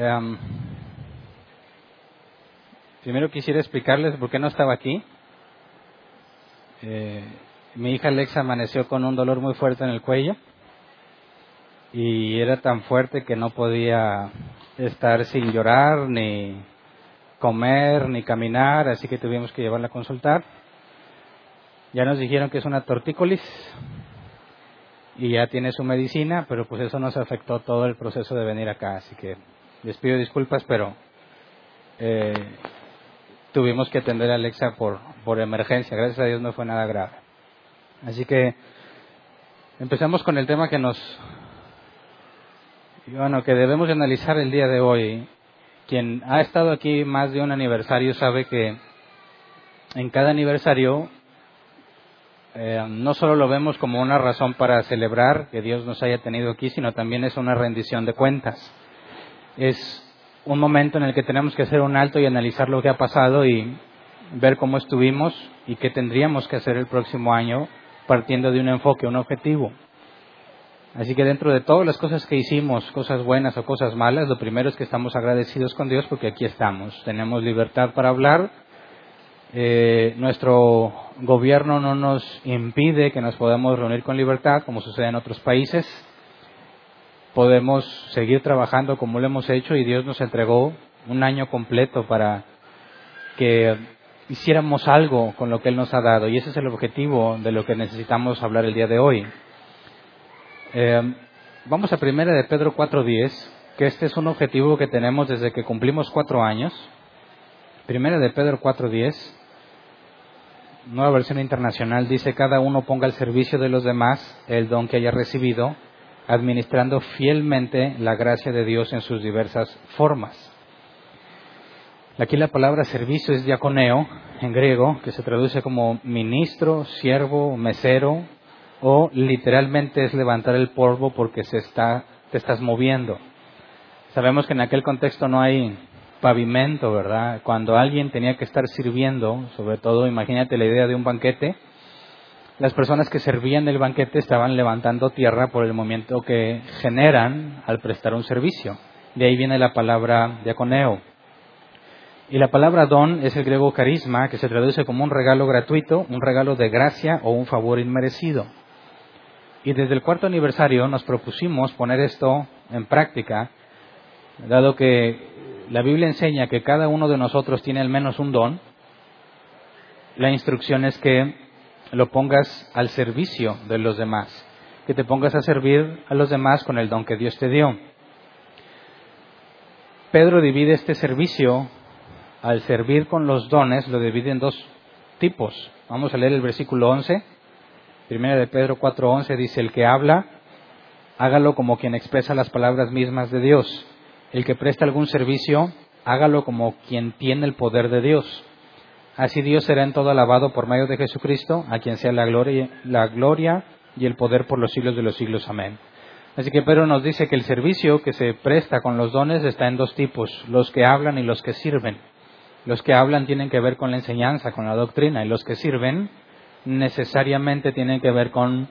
Um, primero quisiera explicarles por qué no estaba aquí. Eh, mi hija Alexa amaneció con un dolor muy fuerte en el cuello y era tan fuerte que no podía estar sin llorar, ni comer, ni caminar, así que tuvimos que llevarla a consultar. Ya nos dijeron que es una tortícolis y ya tiene su medicina, pero pues eso nos afectó todo el proceso de venir acá, así que les pido disculpas, pero eh, tuvimos que atender a Alexa por, por emergencia. Gracias a Dios no fue nada grave. Así que empezamos con el tema que nos, bueno, que debemos analizar el día de hoy. Quien ha estado aquí más de un aniversario sabe que en cada aniversario eh, no solo lo vemos como una razón para celebrar que Dios nos haya tenido aquí, sino también es una rendición de cuentas es un momento en el que tenemos que hacer un alto y analizar lo que ha pasado y ver cómo estuvimos y qué tendríamos que hacer el próximo año partiendo de un enfoque, un objetivo. Así que dentro de todas las cosas que hicimos, cosas buenas o cosas malas, lo primero es que estamos agradecidos con Dios porque aquí estamos. Tenemos libertad para hablar. Eh, nuestro gobierno no nos impide que nos podamos reunir con libertad, como sucede en otros países podemos seguir trabajando como lo hemos hecho y Dios nos entregó un año completo para que hiciéramos algo con lo que Él nos ha dado y ese es el objetivo de lo que necesitamos hablar el día de hoy. Eh, vamos a primera de Pedro 4.10, que este es un objetivo que tenemos desde que cumplimos cuatro años. Primera de Pedro 4.10, nueva versión internacional, dice, cada uno ponga al servicio de los demás el don que haya recibido administrando fielmente la gracia de Dios en sus diversas formas. Aquí la palabra servicio es diaconeo en griego, que se traduce como ministro, siervo, mesero, o literalmente es levantar el polvo porque se está, te estás moviendo. Sabemos que en aquel contexto no hay pavimento, ¿verdad? Cuando alguien tenía que estar sirviendo, sobre todo imagínate la idea de un banquete, las personas que servían el banquete estaban levantando tierra por el movimiento que generan al prestar un servicio. De ahí viene la palabra diaconeo. Y la palabra don es el griego carisma, que se traduce como un regalo gratuito, un regalo de gracia o un favor inmerecido. Y desde el cuarto aniversario nos propusimos poner esto en práctica, dado que la Biblia enseña que cada uno de nosotros tiene al menos un don. La instrucción es que lo pongas al servicio de los demás, que te pongas a servir a los demás con el don que Dios te dio. Pedro divide este servicio al servir con los dones, lo divide en dos tipos. Vamos a leer el versículo 11. Primera de Pedro 4:11 dice, el que habla, hágalo como quien expresa las palabras mismas de Dios. El que presta algún servicio, hágalo como quien tiene el poder de Dios Así Dios será en todo alabado por medio de Jesucristo, a quien sea la gloria, la gloria y el poder por los siglos de los siglos. Amén. Así que Pedro nos dice que el servicio que se presta con los dones está en dos tipos, los que hablan y los que sirven. Los que hablan tienen que ver con la enseñanza, con la doctrina, y los que sirven necesariamente tienen que ver con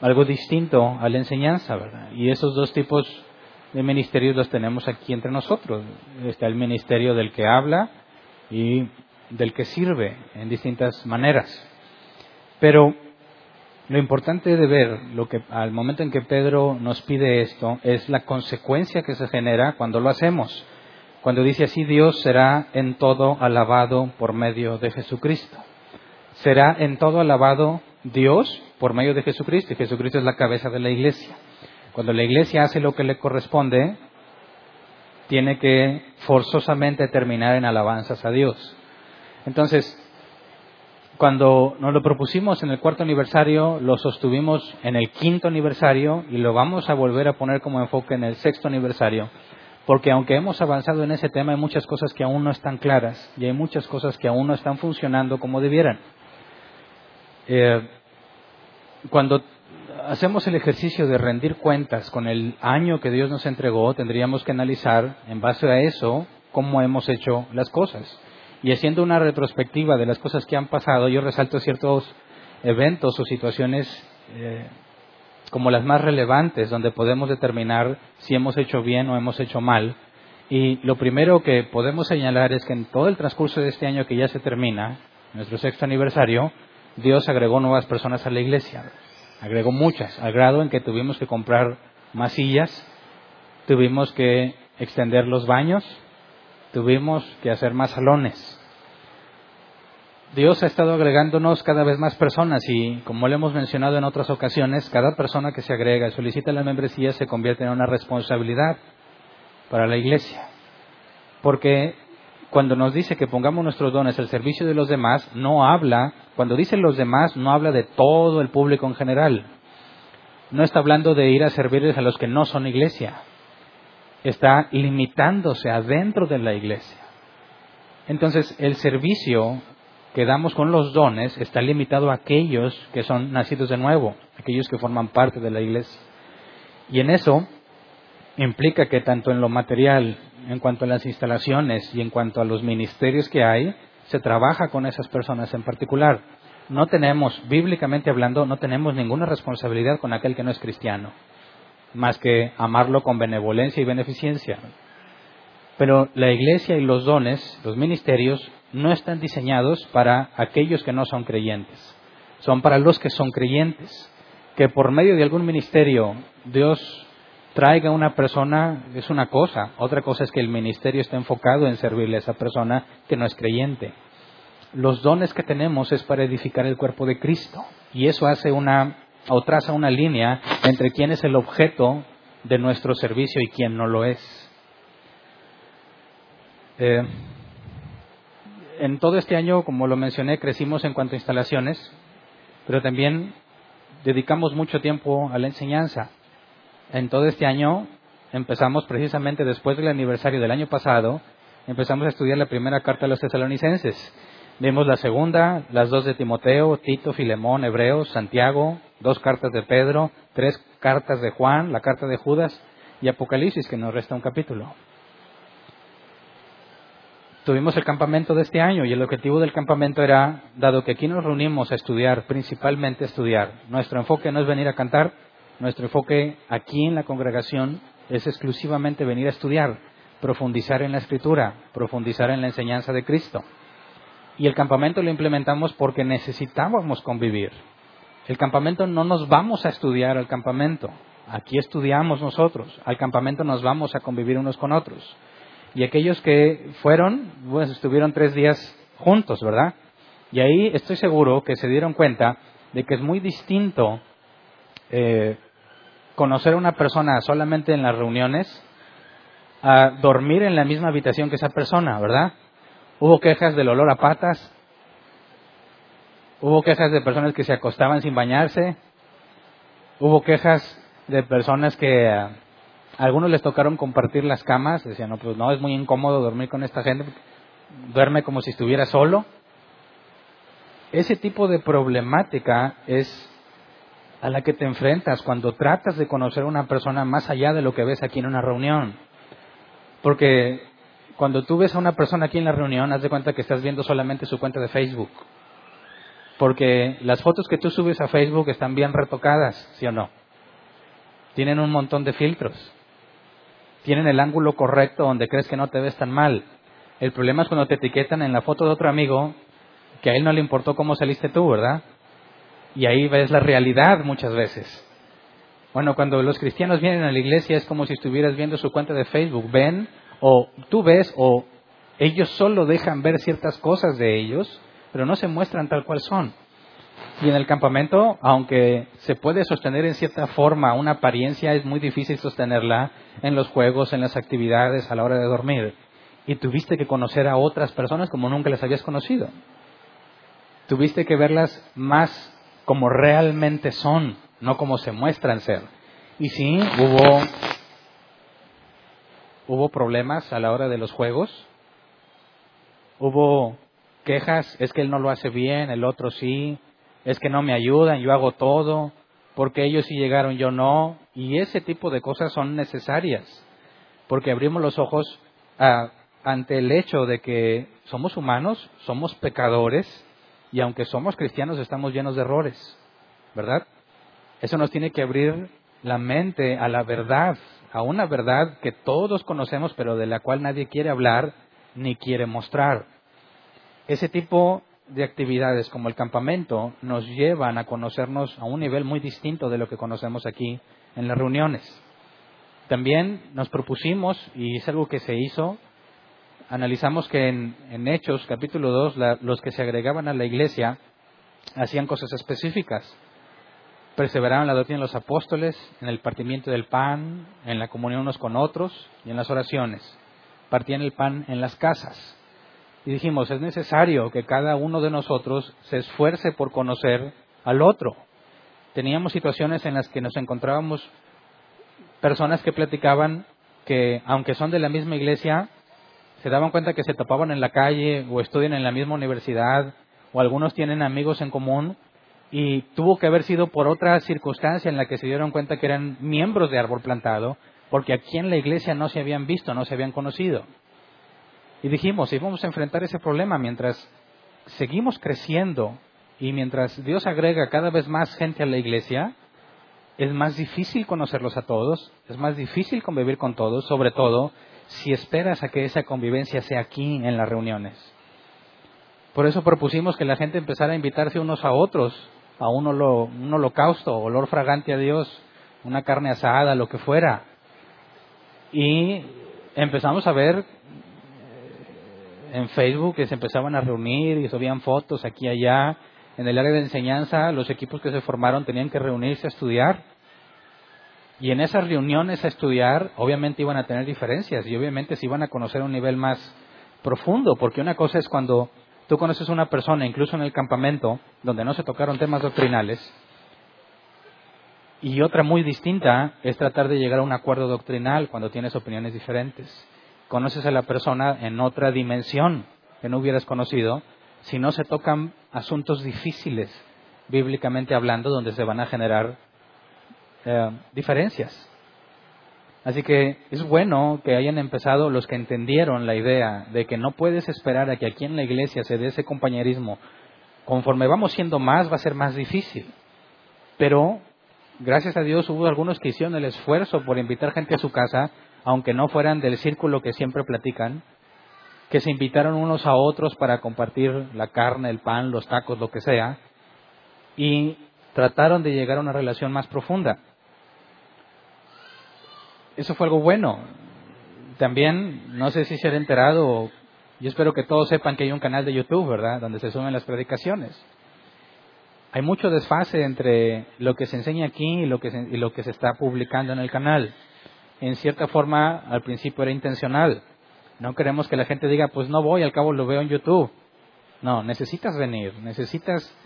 algo distinto a la enseñanza, ¿verdad? Y esos dos tipos de ministerios los tenemos aquí entre nosotros. Está el ministerio del que habla y del que sirve en distintas maneras. Pero lo importante de ver, lo que al momento en que Pedro nos pide esto, es la consecuencia que se genera cuando lo hacemos. Cuando dice así, Dios será en todo alabado por medio de Jesucristo. Será en todo alabado Dios por medio de Jesucristo, y Jesucristo es la cabeza de la iglesia. Cuando la iglesia hace lo que le corresponde, tiene que forzosamente terminar en alabanzas a Dios. Entonces, cuando nos lo propusimos en el cuarto aniversario, lo sostuvimos en el quinto aniversario y lo vamos a volver a poner como enfoque en el sexto aniversario, porque aunque hemos avanzado en ese tema, hay muchas cosas que aún no están claras y hay muchas cosas que aún no están funcionando como debieran. Eh, cuando hacemos el ejercicio de rendir cuentas con el año que Dios nos entregó, tendríamos que analizar en base a eso cómo hemos hecho las cosas. Y haciendo una retrospectiva de las cosas que han pasado, yo resalto ciertos eventos o situaciones eh, como las más relevantes, donde podemos determinar si hemos hecho bien o hemos hecho mal. Y lo primero que podemos señalar es que en todo el transcurso de este año que ya se termina, nuestro sexto aniversario, Dios agregó nuevas personas a la iglesia. Agregó muchas, al grado en que tuvimos que comprar más sillas, tuvimos que extender los baños, tuvimos que hacer más salones. Dios ha estado agregándonos cada vez más personas y, como le hemos mencionado en otras ocasiones, cada persona que se agrega y solicita la membresía se convierte en una responsabilidad para la iglesia. Porque cuando nos dice que pongamos nuestros dones al servicio de los demás, no habla, cuando dice los demás, no habla de todo el público en general. No está hablando de ir a servirles a los que no son iglesia está limitándose adentro de la iglesia. Entonces, el servicio que damos con los dones está limitado a aquellos que son nacidos de nuevo, aquellos que forman parte de la iglesia. Y en eso implica que tanto en lo material, en cuanto a las instalaciones y en cuanto a los ministerios que hay, se trabaja con esas personas en particular. No tenemos, bíblicamente hablando, no tenemos ninguna responsabilidad con aquel que no es cristiano más que amarlo con benevolencia y beneficencia. Pero la iglesia y los dones, los ministerios, no están diseñados para aquellos que no son creyentes. Son para los que son creyentes. Que por medio de algún ministerio Dios traiga a una persona es una cosa. Otra cosa es que el ministerio esté enfocado en servirle a esa persona que no es creyente. Los dones que tenemos es para edificar el cuerpo de Cristo. Y eso hace una o traza una línea entre quién es el objeto de nuestro servicio y quién no lo es. Eh, en todo este año, como lo mencioné, crecimos en cuanto a instalaciones, pero también dedicamos mucho tiempo a la enseñanza. En todo este año empezamos precisamente después del aniversario del año pasado, empezamos a estudiar la primera carta de los tesalonicenses. Vimos la segunda, las dos de Timoteo, Tito, Filemón, Hebreos, Santiago, dos cartas de Pedro, tres cartas de Juan, la carta de Judas y Apocalipsis, que nos resta un capítulo. Tuvimos el campamento de este año y el objetivo del campamento era, dado que aquí nos reunimos a estudiar, principalmente a estudiar, nuestro enfoque no es venir a cantar, nuestro enfoque aquí en la congregación es exclusivamente venir a estudiar, profundizar en la escritura, profundizar en la enseñanza de Cristo. Y el campamento lo implementamos porque necesitábamos convivir. El campamento no nos vamos a estudiar al campamento. Aquí estudiamos nosotros. Al campamento nos vamos a convivir unos con otros. Y aquellos que fueron, pues estuvieron tres días juntos, ¿verdad? Y ahí estoy seguro que se dieron cuenta de que es muy distinto eh, conocer a una persona solamente en las reuniones a dormir en la misma habitación que esa persona, ¿verdad? Hubo quejas del olor a patas. Hubo quejas de personas que se acostaban sin bañarse. Hubo quejas de personas que a algunos les tocaron compartir las camas. Decían, no, pues no, es muy incómodo dormir con esta gente. Duerme como si estuviera solo. Ese tipo de problemática es a la que te enfrentas cuando tratas de conocer a una persona más allá de lo que ves aquí en una reunión. Porque cuando tú ves a una persona aquí en la reunión, haz de cuenta que estás viendo solamente su cuenta de Facebook. Porque las fotos que tú subes a Facebook están bien retocadas, ¿sí o no? Tienen un montón de filtros. Tienen el ángulo correcto donde crees que no te ves tan mal. El problema es cuando te etiquetan en la foto de otro amigo que a él no le importó cómo saliste tú, ¿verdad? Y ahí ves la realidad muchas veces. Bueno, cuando los cristianos vienen a la iglesia es como si estuvieras viendo su cuenta de Facebook. Ven o tú ves o ellos solo dejan ver ciertas cosas de ellos, pero no se muestran tal cual son. Y en el campamento, aunque se puede sostener en cierta forma una apariencia, es muy difícil sostenerla en los juegos, en las actividades, a la hora de dormir. Y tuviste que conocer a otras personas como nunca las habías conocido. Tuviste que verlas más como realmente son, no como se muestran ser. Y sí, hubo, hubo problemas a la hora de los juegos. Hubo quejas, es que él no lo hace bien, el otro sí, es que no me ayudan, yo hago todo, porque ellos sí llegaron, yo no. Y ese tipo de cosas son necesarias, porque abrimos los ojos ante el hecho de que somos humanos, somos pecadores, y aunque somos cristianos estamos llenos de errores, ¿verdad? Eso nos tiene que abrir la mente a la verdad, a una verdad que todos conocemos, pero de la cual nadie quiere hablar ni quiere mostrar. Ese tipo de actividades como el campamento nos llevan a conocernos a un nivel muy distinto de lo que conocemos aquí en las reuniones. También nos propusimos, y es algo que se hizo, analizamos que en, Hechos capítulo 2 los que se agregaban a la iglesia hacían cosas específicas. Perseveraban en la doctrina de los apóstoles, en el partimiento del pan, en la comunión unos con otros y en las oraciones. Partían el pan en las casas y dijimos, es necesario que cada uno de nosotros se esfuerce por conocer al otro. Teníamos situaciones en las que nos encontrábamos personas que platicaban que, aunque son de la misma iglesia, se daban cuenta que se topaban en la calle o estudian en la misma universidad o algunos tienen amigos en común y tuvo que haber sido por otra circunstancia en la que se dieron cuenta que eran miembros de árbol plantado porque aquí en la iglesia no se habían visto, no se habían conocido. Y dijimos, si vamos a enfrentar ese problema mientras seguimos creciendo y mientras Dios agrega cada vez más gente a la iglesia, es más difícil conocerlos a todos, es más difícil convivir con todos, sobre todo si esperas a que esa convivencia sea aquí en las reuniones. Por eso propusimos que la gente empezara a invitarse unos a otros, a un, un holocausto, olor fragante a Dios, una carne asada, lo que fuera. Y empezamos a ver en Facebook que se empezaban a reunir y subían fotos aquí y allá. En el área de enseñanza, los equipos que se formaron tenían que reunirse a estudiar. Y en esas reuniones a estudiar, obviamente iban a tener diferencias y obviamente se iban a conocer a un nivel más profundo, porque una cosa es cuando tú conoces a una persona, incluso en el campamento, donde no se tocaron temas doctrinales, y otra muy distinta es tratar de llegar a un acuerdo doctrinal cuando tienes opiniones diferentes conoces a la persona en otra dimensión que no hubieras conocido, si no se tocan asuntos difíciles, bíblicamente hablando, donde se van a generar eh, diferencias. Así que es bueno que hayan empezado los que entendieron la idea de que no puedes esperar a que aquí en la iglesia se dé ese compañerismo. Conforme vamos siendo más, va a ser más difícil. Pero, gracias a Dios, hubo algunos que hicieron el esfuerzo por invitar gente a su casa aunque no fueran del círculo que siempre platican, que se invitaron unos a otros para compartir la carne, el pan, los tacos, lo que sea, y trataron de llegar a una relación más profunda. Eso fue algo bueno. También, no sé si se han enterado, yo espero que todos sepan que hay un canal de YouTube, ¿verdad?, donde se suben las predicaciones. Hay mucho desfase entre lo que se enseña aquí y lo que y lo que se está publicando en el canal en cierta forma al principio era intencional. No queremos que la gente diga, pues no voy, al cabo lo veo en YouTube. No, necesitas venir, necesitas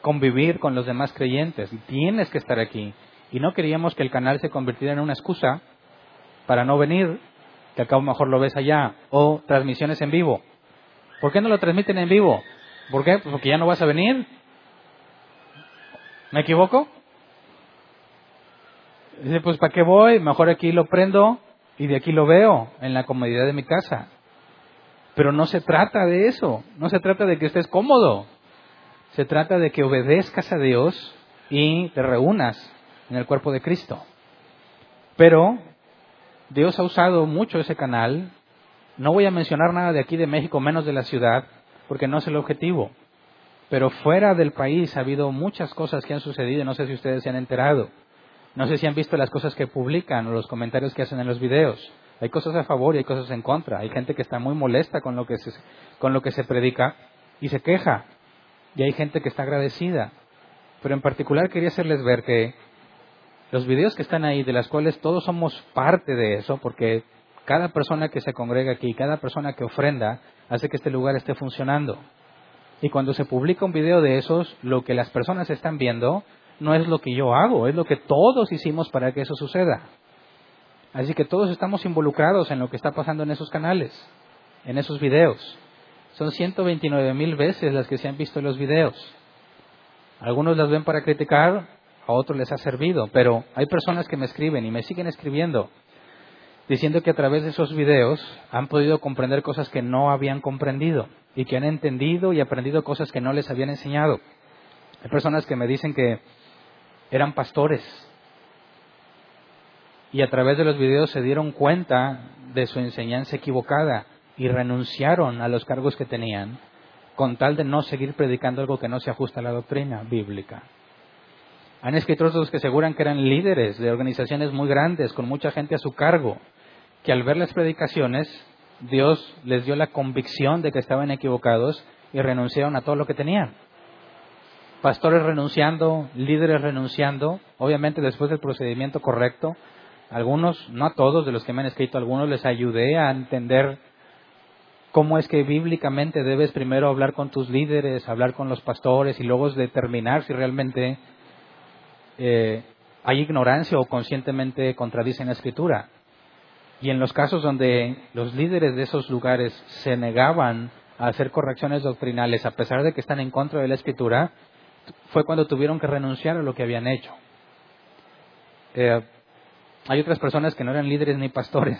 convivir con los demás creyentes tienes que estar aquí. Y no queríamos que el canal se convirtiera en una excusa para no venir, que al cabo mejor lo ves allá, o transmisiones en vivo. ¿Por qué no lo transmiten en vivo? ¿Por qué? Porque ya no vas a venir. ¿Me equivoco? Dice, pues ¿para qué voy? Mejor aquí lo prendo y de aquí lo veo, en la comodidad de mi casa. Pero no se trata de eso, no se trata de que estés cómodo. Se trata de que obedezcas a Dios y te reúnas en el cuerpo de Cristo. Pero Dios ha usado mucho ese canal. No voy a mencionar nada de aquí de México, menos de la ciudad, porque no es el objetivo. Pero fuera del país ha habido muchas cosas que han sucedido, no sé si ustedes se han enterado. No sé si han visto las cosas que publican o los comentarios que hacen en los videos. Hay cosas a favor y hay cosas en contra. Hay gente que está muy molesta con lo que se, con lo que se predica y se queja. y hay gente que está agradecida. Pero en particular quería hacerles ver que los videos que están ahí, de las cuales todos somos parte de eso, porque cada persona que se congrega aquí, cada persona que ofrenda, hace que este lugar esté funcionando. Y cuando se publica un video de esos, lo que las personas están viendo no es lo que yo hago, es lo que todos hicimos para que eso suceda. Así que todos estamos involucrados en lo que está pasando en esos canales, en esos videos. Son 129 mil veces las que se han visto los videos. Algunos las ven para criticar, a otros les ha servido, pero hay personas que me escriben y me siguen escribiendo diciendo que a través de esos videos han podido comprender cosas que no habían comprendido y que han entendido y aprendido cosas que no les habían enseñado. Hay personas que me dicen que eran pastores y a través de los videos se dieron cuenta de su enseñanza equivocada y renunciaron a los cargos que tenían con tal de no seguir predicando algo que no se ajusta a la doctrina bíblica. Han escrito otros que aseguran que eran líderes de organizaciones muy grandes con mucha gente a su cargo que al ver las predicaciones, Dios les dio la convicción de que estaban equivocados y renunciaron a todo lo que tenían. Pastores renunciando, líderes renunciando, obviamente después del procedimiento correcto. Algunos, no a todos de los que me han escrito, algunos les ayudé a entender cómo es que bíblicamente debes primero hablar con tus líderes, hablar con los pastores y luego determinar si realmente eh, hay ignorancia o conscientemente contradicen la escritura. Y en los casos donde los líderes de esos lugares se negaban a hacer correcciones doctrinales a pesar de que están en contra de la escritura, fue cuando tuvieron que renunciar a lo que habían hecho. Eh, hay otras personas que no eran líderes ni pastores,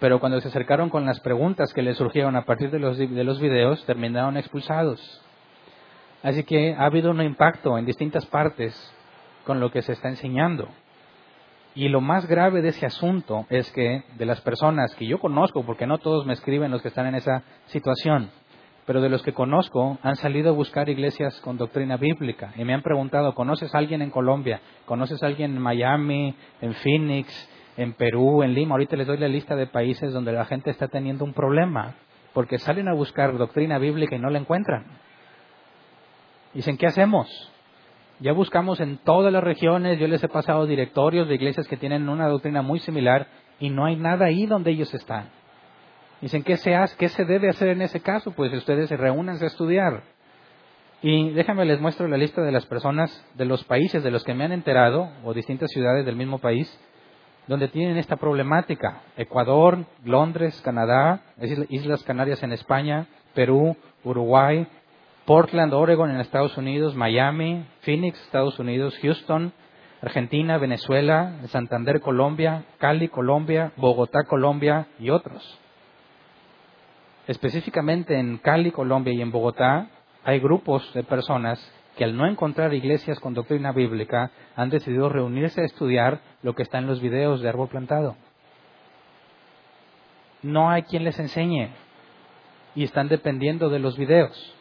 pero cuando se acercaron con las preguntas que les surgieron a partir de los, de los videos, terminaron expulsados. Así que ha habido un impacto en distintas partes con lo que se está enseñando. Y lo más grave de ese asunto es que de las personas que yo conozco, porque no todos me escriben los que están en esa situación, pero de los que conozco han salido a buscar iglesias con doctrina bíblica y me han preguntado, ¿conoces a alguien en Colombia? ¿Conoces a alguien en Miami, en Phoenix, en Perú, en Lima? Ahorita les doy la lista de países donde la gente está teniendo un problema porque salen a buscar doctrina bíblica y no la encuentran. Dicen, ¿qué hacemos? Ya buscamos en todas las regiones, yo les he pasado directorios de iglesias que tienen una doctrina muy similar y no hay nada ahí donde ellos están. Dicen, ¿qué se, hace, qué se debe hacer en ese caso? Pues ustedes se reúnen a estudiar. Y déjenme les muestro la lista de las personas de los países de los que me han enterado, o distintas ciudades del mismo país, donde tienen esta problemática. Ecuador, Londres, Canadá, Islas Canarias en España, Perú, Uruguay, Portland, Oregon en Estados Unidos, Miami, Phoenix, Estados Unidos, Houston, Argentina, Venezuela, Santander, Colombia, Cali, Colombia, Bogotá, Colombia y otros. Específicamente en Cali, Colombia y en Bogotá hay grupos de personas que al no encontrar iglesias con doctrina bíblica han decidido reunirse a estudiar lo que está en los videos de árbol plantado. No hay quien les enseñe y están dependiendo de los videos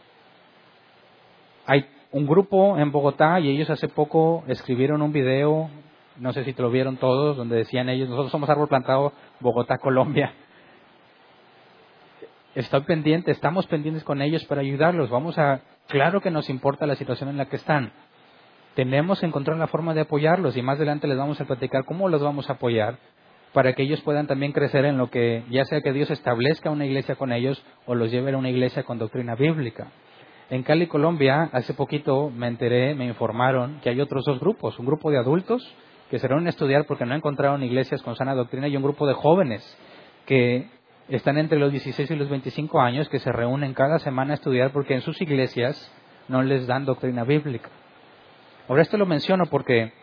hay un grupo en Bogotá y ellos hace poco escribieron un video, no sé si te lo vieron todos, donde decían ellos, nosotros somos Árbol Plantado Bogotá, Colombia. Estoy pendiente, estamos pendientes con ellos para ayudarlos. Vamos a, claro que nos importa la situación en la que están. Tenemos que encontrar la forma de apoyarlos y más adelante les vamos a platicar cómo los vamos a apoyar para que ellos puedan también crecer en lo que, ya sea que Dios establezca una iglesia con ellos o los lleve a una iglesia con doctrina bíblica. En Cali, Colombia, hace poquito me enteré, me informaron que hay otros dos grupos, un grupo de adultos que se reúnen a estudiar porque no encontraron iglesias con sana doctrina y un grupo de jóvenes que están entre los 16 y los 25 años que se reúnen cada semana a estudiar porque en sus iglesias no les dan doctrina bíblica. Ahora esto lo menciono porque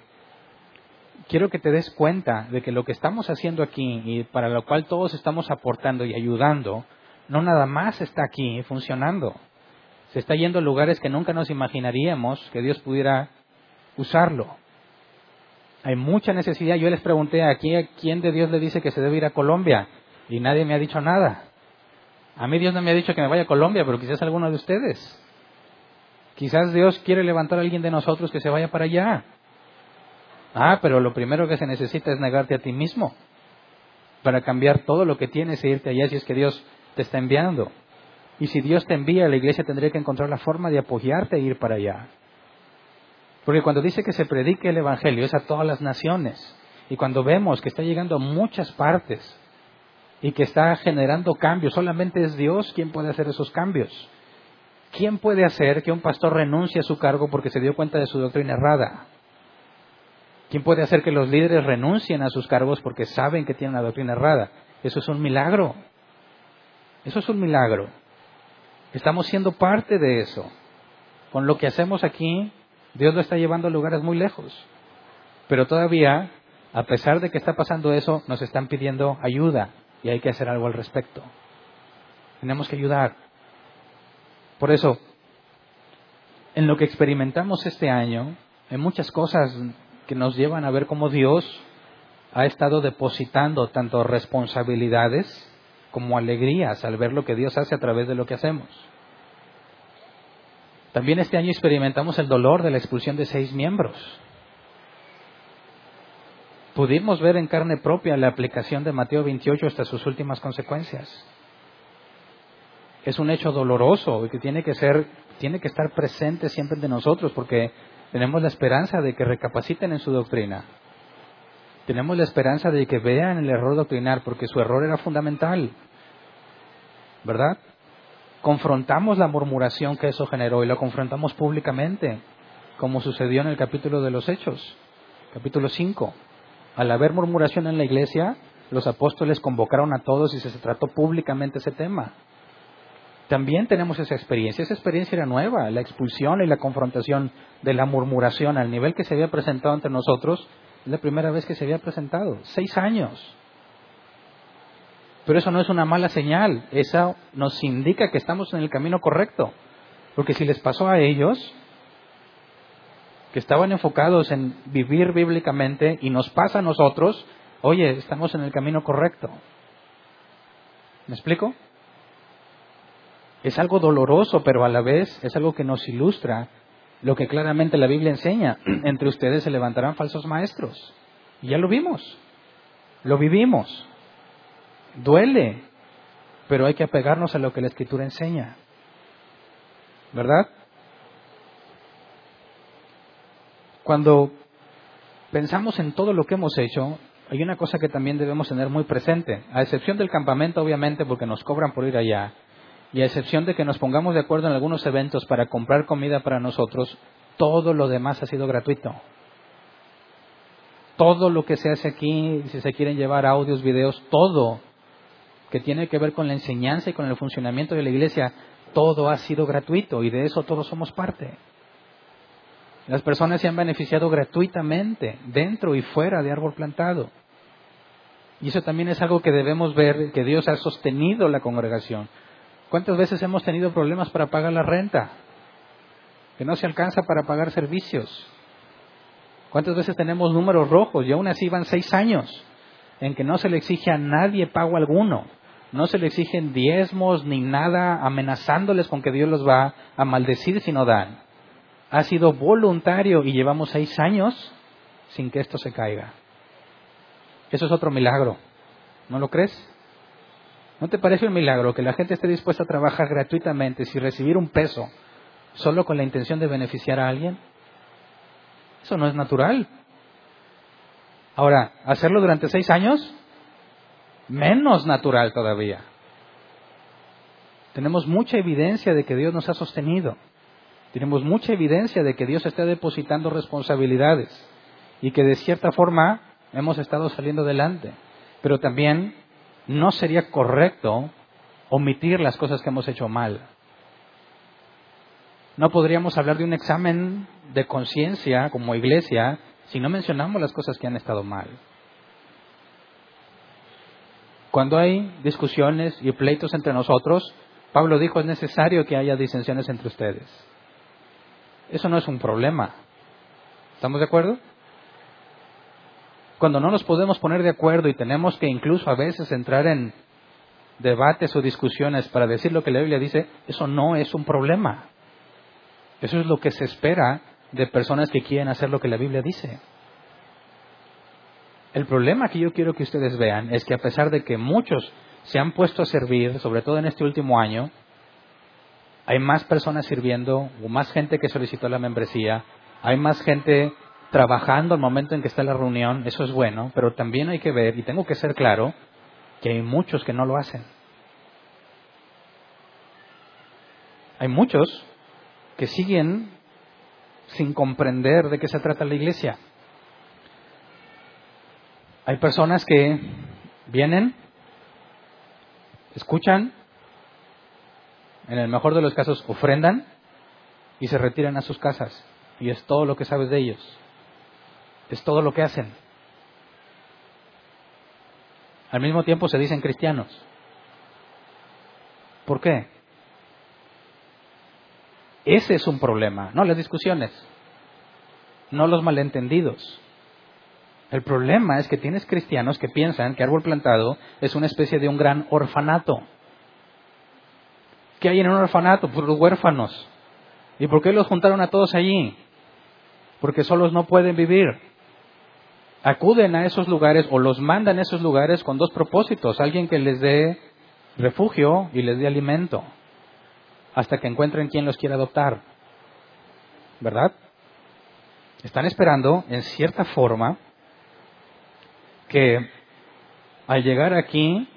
quiero que te des cuenta de que lo que estamos haciendo aquí y para lo cual todos estamos aportando y ayudando, no nada más está aquí funcionando se está yendo a lugares que nunca nos imaginaríamos que Dios pudiera usarlo. Hay mucha necesidad. Yo les pregunté aquí a quién de Dios le dice que se debe ir a Colombia y nadie me ha dicho nada. A mí Dios no me ha dicho que me vaya a Colombia, pero quizás alguno de ustedes. Quizás Dios quiere levantar a alguien de nosotros que se vaya para allá. Ah, pero lo primero que se necesita es negarte a ti mismo para cambiar todo lo que tienes e irte allá si es que Dios te está enviando. Y si Dios te envía, la iglesia tendría que encontrar la forma de apoyarte e ir para allá. Porque cuando dice que se predique el Evangelio es a todas las naciones. Y cuando vemos que está llegando a muchas partes y que está generando cambios, solamente es Dios quien puede hacer esos cambios. ¿Quién puede hacer que un pastor renuncie a su cargo porque se dio cuenta de su doctrina errada? ¿Quién puede hacer que los líderes renuncien a sus cargos porque saben que tienen la doctrina errada? Eso es un milagro. Eso es un milagro. Estamos siendo parte de eso. Con lo que hacemos aquí, Dios lo está llevando a lugares muy lejos. Pero todavía, a pesar de que está pasando eso, nos están pidiendo ayuda y hay que hacer algo al respecto. Tenemos que ayudar. Por eso, en lo que experimentamos este año, hay muchas cosas que nos llevan a ver cómo Dios ha estado depositando tanto responsabilidades como alegrías al ver lo que Dios hace a través de lo que hacemos. También este año experimentamos el dolor de la expulsión de seis miembros. Pudimos ver en carne propia la aplicación de Mateo 28 hasta sus últimas consecuencias. Es un hecho doloroso y que tiene que ser, tiene que estar presente siempre de nosotros porque tenemos la esperanza de que recapaciten en su doctrina. Tenemos la esperanza de que vean el error doctrinal porque su error era fundamental. ¿Verdad? confrontamos la murmuración que eso generó y lo confrontamos públicamente, como sucedió en el capítulo de los Hechos, capítulo 5. Al haber murmuración en la iglesia, los apóstoles convocaron a todos y se trató públicamente ese tema. También tenemos esa experiencia. Esa experiencia era nueva, la expulsión y la confrontación de la murmuración al nivel que se había presentado entre nosotros. La primera vez que se había presentado. Seis años. Pero eso no es una mala señal, eso nos indica que estamos en el camino correcto. Porque si les pasó a ellos, que estaban enfocados en vivir bíblicamente y nos pasa a nosotros, oye, estamos en el camino correcto. ¿Me explico? Es algo doloroso, pero a la vez es algo que nos ilustra lo que claramente la Biblia enseña. Entre ustedes se levantarán falsos maestros. Y ya lo vimos, lo vivimos. Duele, pero hay que apegarnos a lo que la Escritura enseña. ¿Verdad? Cuando pensamos en todo lo que hemos hecho, hay una cosa que también debemos tener muy presente, a excepción del campamento, obviamente, porque nos cobran por ir allá, y a excepción de que nos pongamos de acuerdo en algunos eventos para comprar comida para nosotros, todo lo demás ha sido gratuito. Todo lo que se hace aquí, si se quieren llevar audios, videos, todo que tiene que ver con la enseñanza y con el funcionamiento de la iglesia, todo ha sido gratuito y de eso todos somos parte. Las personas se han beneficiado gratuitamente dentro y fuera de árbol plantado. Y eso también es algo que debemos ver, que Dios ha sostenido la congregación. ¿Cuántas veces hemos tenido problemas para pagar la renta? Que no se alcanza para pagar servicios. ¿Cuántas veces tenemos números rojos y aún así van seis años en que no se le exige a nadie pago alguno? no se le exigen diezmos ni nada amenazándoles con que Dios los va a maldecir si no dan. Ha sido voluntario y llevamos seis años sin que esto se caiga. Eso es otro milagro. ¿No lo crees? ¿No te parece un milagro que la gente esté dispuesta a trabajar gratuitamente sin recibir un peso solo con la intención de beneficiar a alguien? Eso no es natural. Ahora, hacerlo durante seis años, menos natural todavía. Tenemos mucha evidencia de que Dios nos ha sostenido. Tenemos mucha evidencia de que Dios está depositando responsabilidades y que de cierta forma hemos estado saliendo adelante. Pero también no sería correcto omitir las cosas que hemos hecho mal. No podríamos hablar de un examen de conciencia como iglesia si no mencionamos las cosas que han estado mal. Cuando hay discusiones y pleitos entre nosotros, Pablo dijo es necesario que haya disensiones entre ustedes. Eso no es un problema. ¿Estamos de acuerdo? Cuando no nos podemos poner de acuerdo y tenemos que incluso a veces entrar en debates o discusiones para decir lo que la Biblia dice, eso no es un problema. Eso es lo que se espera de personas que quieren hacer lo que la Biblia dice. El problema que yo quiero que ustedes vean es que a pesar de que muchos se han puesto a servir, sobre todo en este último año, hay más personas sirviendo, o más gente que solicitó la membresía, hay más gente trabajando al momento en que está la reunión, eso es bueno, pero también hay que ver, y tengo que ser claro, que hay muchos que no lo hacen. Hay muchos que siguen sin comprender de qué se trata la iglesia. Hay personas que vienen, escuchan, en el mejor de los casos ofrendan y se retiran a sus casas. Y es todo lo que sabes de ellos. Es todo lo que hacen. Al mismo tiempo se dicen cristianos. ¿Por qué? Ese es un problema, no las discusiones, no los malentendidos. El problema es que tienes cristianos que piensan que árbol plantado es una especie de un gran orfanato. ¿Qué hay en un orfanato? Pues los huérfanos. ¿Y por qué los juntaron a todos allí? Porque solos no pueden vivir acuden a esos lugares o los mandan a esos lugares con dos propósitos. Alguien que les dé refugio y les dé alimento hasta que encuentren quien los quiera adoptar. ¿Verdad? Están esperando, en cierta forma, que al llegar aquí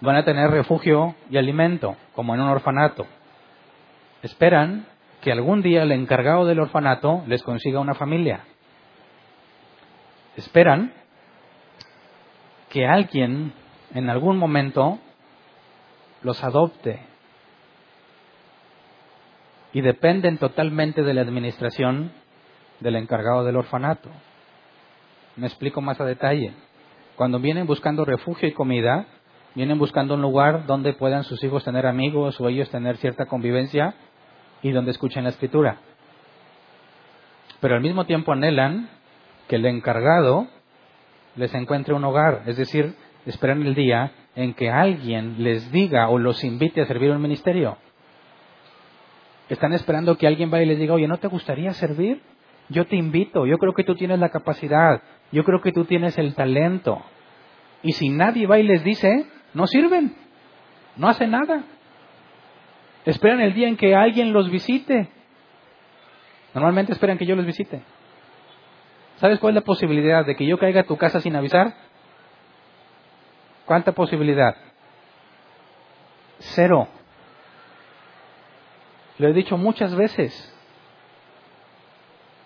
van a tener refugio y alimento, como en un orfanato. Esperan que algún día el encargado del orfanato les consiga una familia esperan que alguien en algún momento los adopte y dependen totalmente de la administración del encargado del orfanato. Me explico más a detalle. Cuando vienen buscando refugio y comida, vienen buscando un lugar donde puedan sus hijos tener amigos o ellos tener cierta convivencia y donde escuchen la escritura. Pero al mismo tiempo anhelan que el encargado les encuentre un hogar, es decir, esperan el día en que alguien les diga o los invite a servir un ministerio. Están esperando que alguien vaya y les diga, oye, ¿no te gustaría servir? Yo te invito, yo creo que tú tienes la capacidad, yo creo que tú tienes el talento. Y si nadie va y les dice, no sirven, no hacen nada. Esperan el día en que alguien los visite. Normalmente esperan que yo los visite. ¿Sabes cuál es la posibilidad de que yo caiga a tu casa sin avisar? ¿Cuánta posibilidad? Cero. Lo he dicho muchas veces.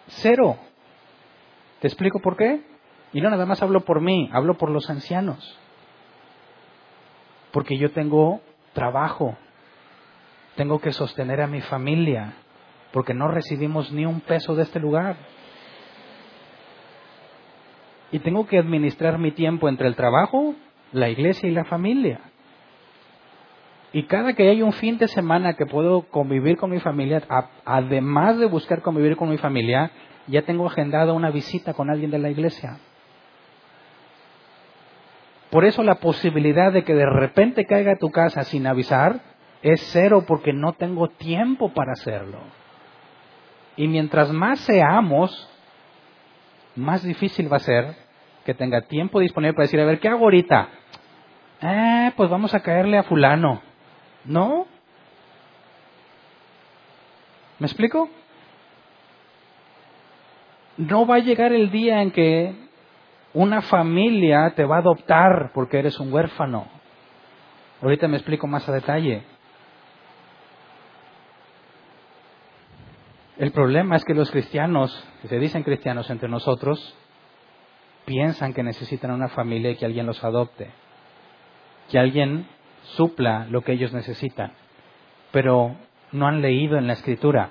Cero. ¿Te explico por qué? Y no nada más hablo por mí, hablo por los ancianos. Porque yo tengo trabajo, tengo que sostener a mi familia, porque no recibimos ni un peso de este lugar y tengo que administrar mi tiempo entre el trabajo, la iglesia y la familia. Y cada que hay un fin de semana que puedo convivir con mi familia, además de buscar convivir con mi familia, ya tengo agendada una visita con alguien de la iglesia. Por eso la posibilidad de que de repente caiga a tu casa sin avisar es cero porque no tengo tiempo para hacerlo. Y mientras más seamos, más difícil va a ser que tenga tiempo disponible para decir, a ver, ¿qué hago ahorita? Eh, pues vamos a caerle a fulano. ¿No? ¿Me explico? No va a llegar el día en que una familia te va a adoptar porque eres un huérfano. Ahorita me explico más a detalle. El problema es que los cristianos, que se dicen cristianos entre nosotros, piensan que necesitan una familia y que alguien los adopte, que alguien supla lo que ellos necesitan, pero no han leído en la escritura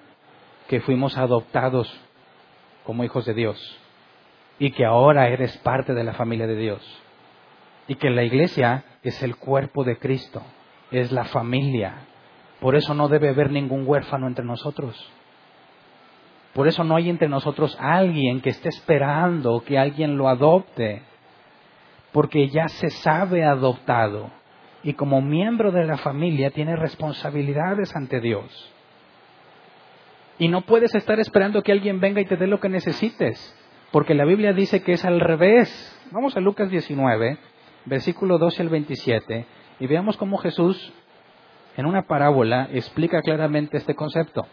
que fuimos adoptados como hijos de Dios y que ahora eres parte de la familia de Dios y que la iglesia es el cuerpo de Cristo, es la familia. Por eso no debe haber ningún huérfano entre nosotros. Por eso no hay entre nosotros alguien que esté esperando que alguien lo adopte, porque ya se sabe adoptado y como miembro de la familia tiene responsabilidades ante Dios. Y no puedes estar esperando que alguien venga y te dé lo que necesites, porque la Biblia dice que es al revés. Vamos a Lucas 19, versículo 12 al 27, y veamos cómo Jesús en una parábola explica claramente este concepto.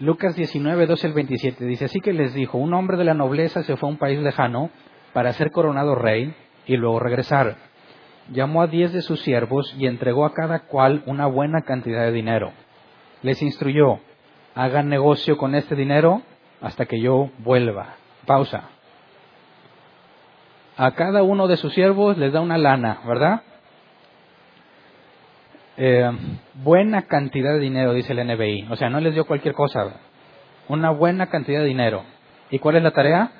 Lucas 19, 12 al 27 dice, así que les dijo, un hombre de la nobleza se fue a un país lejano para ser coronado rey y luego regresar. Llamó a diez de sus siervos y entregó a cada cual una buena cantidad de dinero. Les instruyó, hagan negocio con este dinero hasta que yo vuelva. Pausa. A cada uno de sus siervos les da una lana, ¿verdad? Eh, buena cantidad de dinero, dice el NBI. O sea, no les dio cualquier cosa. Una buena cantidad de dinero. ¿Y cuál es la tarea?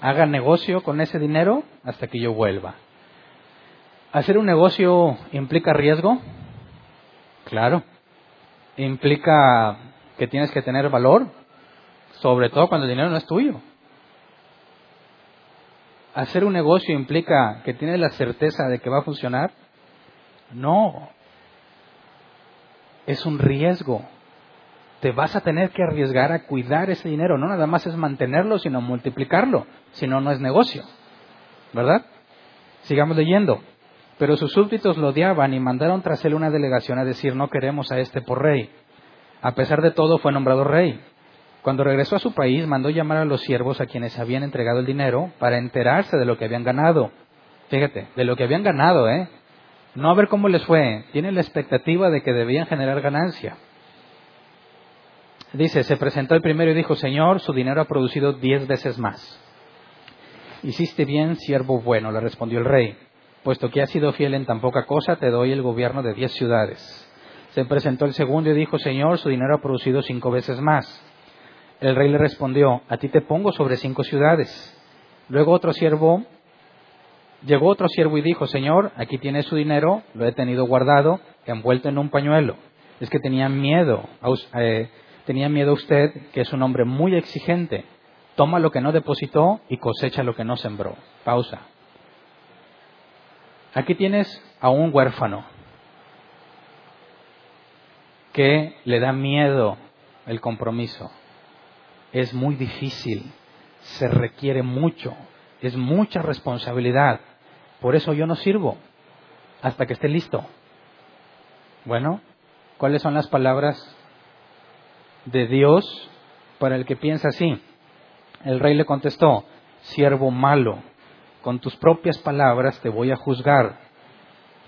Haga negocio con ese dinero hasta que yo vuelva. ¿Hacer un negocio implica riesgo? Claro. ¿Implica que tienes que tener valor? Sobre todo cuando el dinero no es tuyo. ¿Hacer un negocio implica que tienes la certeza de que va a funcionar? No es un riesgo. Te vas a tener que arriesgar a cuidar ese dinero. No nada más es mantenerlo, sino multiplicarlo. Si no, no es negocio. ¿Verdad? Sigamos leyendo. Pero sus súbditos lo odiaban y mandaron tras él una delegación a decir, no queremos a este por rey. A pesar de todo, fue nombrado rey. Cuando regresó a su país, mandó llamar a los siervos a quienes habían entregado el dinero para enterarse de lo que habían ganado. Fíjate, de lo que habían ganado, ¿eh? No a ver cómo les fue, tienen la expectativa de que debían generar ganancia. Dice, se presentó el primero y dijo, Señor, su dinero ha producido diez veces más. Hiciste bien, siervo bueno, le respondió el rey, puesto que has sido fiel en tan poca cosa, te doy el gobierno de diez ciudades. Se presentó el segundo y dijo, Señor, su dinero ha producido cinco veces más. El rey le respondió, a ti te pongo sobre cinco ciudades. Luego otro siervo Llegó otro siervo y dijo, Señor, aquí tiene su dinero, lo he tenido guardado, envuelto en un pañuelo. Es que tenía miedo, eh, tenía miedo usted, que es un hombre muy exigente. Toma lo que no depositó y cosecha lo que no sembró. Pausa. Aquí tienes a un huérfano que le da miedo el compromiso. Es muy difícil, se requiere mucho, es mucha responsabilidad. Por eso yo no sirvo hasta que esté listo. Bueno, ¿cuáles son las palabras de Dios para el que piensa así? El rey le contestó, siervo malo, con tus propias palabras te voy a juzgar.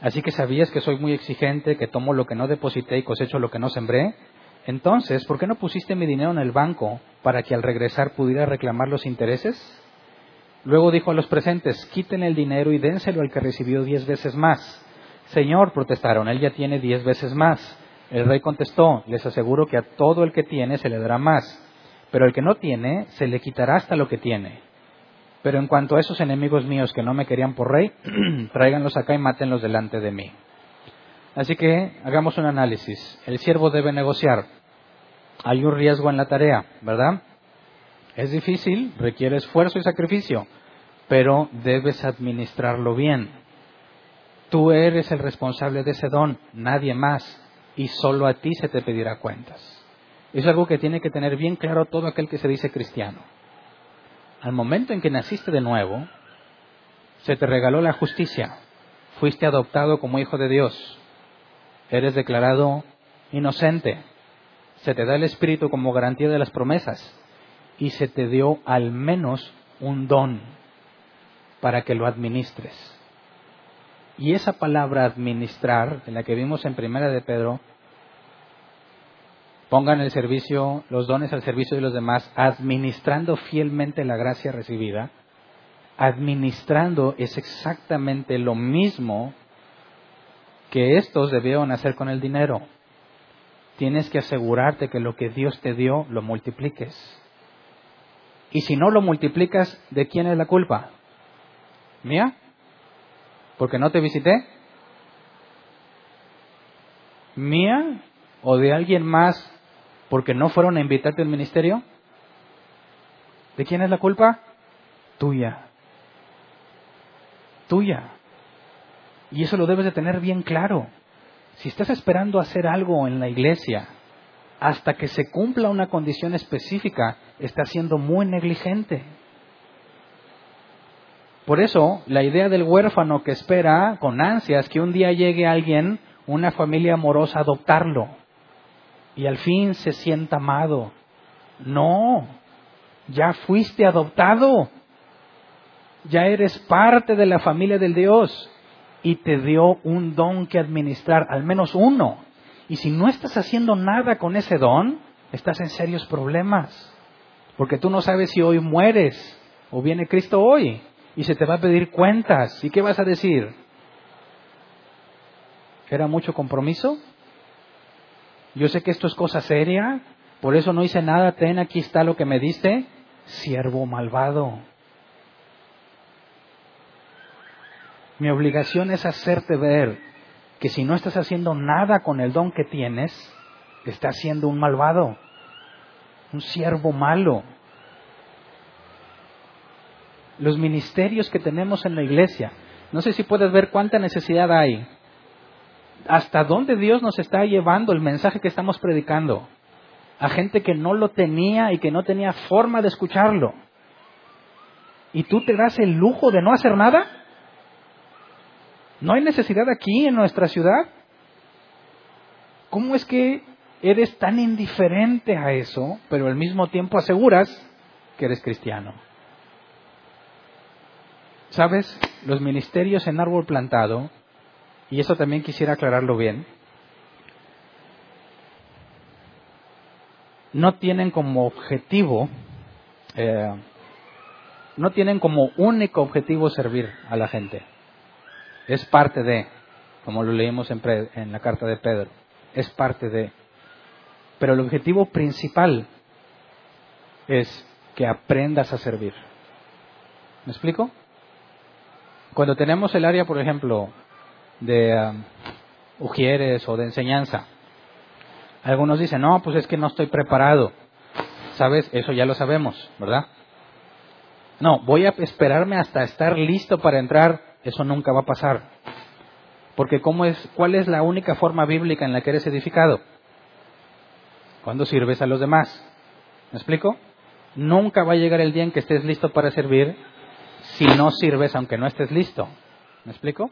Así que sabías que soy muy exigente, que tomo lo que no deposité y cosecho lo que no sembré. Entonces, ¿por qué no pusiste mi dinero en el banco para que al regresar pudiera reclamar los intereses? Luego dijo a los presentes, quiten el dinero y dénselo al que recibió diez veces más. Señor, protestaron, él ya tiene diez veces más. El rey contestó, les aseguro que a todo el que tiene se le dará más, pero el que no tiene se le quitará hasta lo que tiene. Pero en cuanto a esos enemigos míos que no me querían por rey, tráiganlos acá y mátenlos delante de mí. Así que hagamos un análisis. El siervo debe negociar. Hay un riesgo en la tarea, ¿verdad? Es difícil, requiere esfuerzo y sacrificio, pero debes administrarlo bien. Tú eres el responsable de ese don, nadie más, y solo a ti se te pedirá cuentas. Es algo que tiene que tener bien claro todo aquel que se dice cristiano. Al momento en que naciste de nuevo, se te regaló la justicia, fuiste adoptado como hijo de Dios, eres declarado inocente, se te da el Espíritu como garantía de las promesas y se te dio al menos un don para que lo administres. Y esa palabra administrar, en la que vimos en primera de Pedro, pongan el servicio, los dones al servicio de los demás, administrando fielmente la gracia recibida. Administrando es exactamente lo mismo que estos debieron hacer con el dinero. Tienes que asegurarte que lo que Dios te dio lo multipliques. Y si no lo multiplicas, ¿de quién es la culpa? ¿Mía? ¿Porque no te visité? ¿Mía? ¿O de alguien más porque no fueron a invitarte al ministerio? ¿De quién es la culpa? Tuya. Tuya. Y eso lo debes de tener bien claro. Si estás esperando hacer algo en la iglesia hasta que se cumpla una condición específica, está siendo muy negligente. Por eso, la idea del huérfano que espera con ansias que un día llegue alguien una familia amorosa adoptarlo y al fin se sienta amado. No, ya fuiste adoptado, ya eres parte de la familia del Dios y te dio un don que administrar, al menos uno. Y si no estás haciendo nada con ese don, estás en serios problemas. Porque tú no sabes si hoy mueres o viene Cristo hoy y se te va a pedir cuentas. ¿Y qué vas a decir? ¿Era mucho compromiso? Yo sé que esto es cosa seria, por eso no hice nada. Ten, aquí está lo que me diste. Siervo malvado. Mi obligación es hacerte ver que si no estás haciendo nada con el don que tienes, estás siendo un malvado un siervo malo. Los ministerios que tenemos en la iglesia, no sé si puedes ver cuánta necesidad hay. Hasta dónde Dios nos está llevando el mensaje que estamos predicando. A gente que no lo tenía y que no tenía forma de escucharlo. ¿Y tú te das el lujo de no hacer nada? ¿No hay necesidad aquí en nuestra ciudad? ¿Cómo es que eres tan indiferente a eso, pero al mismo tiempo aseguras que eres cristiano. ¿Sabes? Los ministerios en árbol plantado, y eso también quisiera aclararlo bien, no tienen como objetivo, eh, no tienen como único objetivo servir a la gente. Es parte de, como lo leímos en, en la carta de Pedro, es parte de. Pero el objetivo principal es que aprendas a servir. ¿Me explico? Cuando tenemos el área, por ejemplo, de um, ujieres o de enseñanza, algunos dicen, no, pues es que no estoy preparado. ¿Sabes? Eso ya lo sabemos, ¿verdad? No, voy a esperarme hasta estar listo para entrar. Eso nunca va a pasar. Porque ¿cómo es, ¿cuál es la única forma bíblica en la que eres edificado? cuando sirves a los demás. ¿Me explico? Nunca va a llegar el día en que estés listo para servir si no sirves aunque no estés listo. ¿Me explico?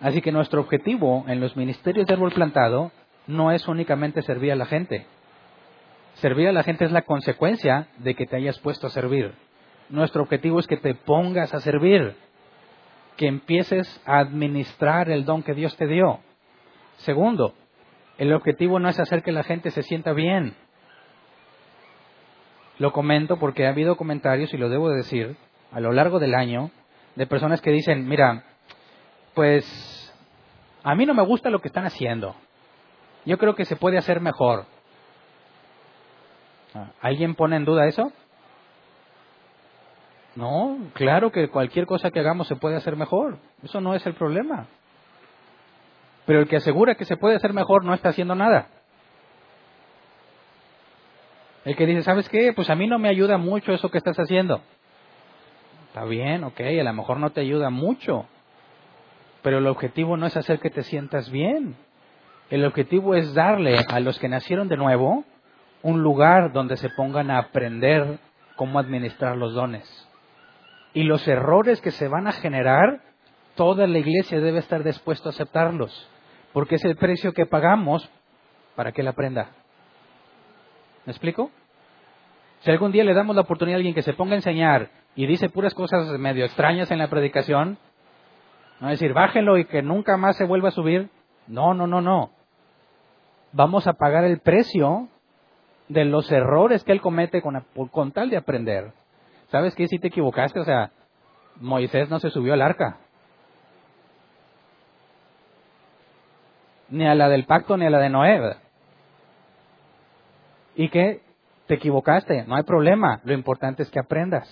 Así que nuestro objetivo en los ministerios de árbol plantado no es únicamente servir a la gente. Servir a la gente es la consecuencia de que te hayas puesto a servir. Nuestro objetivo es que te pongas a servir, que empieces a administrar el don que Dios te dio. Segundo, el objetivo no es hacer que la gente se sienta bien. Lo comento porque ha habido comentarios, y lo debo decir, a lo largo del año, de personas que dicen, mira, pues a mí no me gusta lo que están haciendo. Yo creo que se puede hacer mejor. Ah, ¿Alguien pone en duda eso? No, claro que cualquier cosa que hagamos se puede hacer mejor. Eso no es el problema. Pero el que asegura que se puede hacer mejor no está haciendo nada. El que dice, ¿sabes qué? Pues a mí no me ayuda mucho eso que estás haciendo. Está bien, ok, a lo mejor no te ayuda mucho. Pero el objetivo no es hacer que te sientas bien. El objetivo es darle a los que nacieron de nuevo un lugar donde se pongan a aprender cómo administrar los dones. Y los errores que se van a generar, toda la iglesia debe estar dispuesta a aceptarlos porque es el precio que pagamos para que él aprenda. ¿Me explico? Si algún día le damos la oportunidad a alguien que se ponga a enseñar y dice puras cosas medio extrañas en la predicación, no decir, bájenlo y que nunca más se vuelva a subir. No, no, no, no. Vamos a pagar el precio de los errores que él comete con, con tal de aprender. ¿Sabes qué? Si te equivocaste, o sea, Moisés no se subió al arca. ni a la del pacto ni a la de Noé. Y que te equivocaste, no hay problema, lo importante es que aprendas.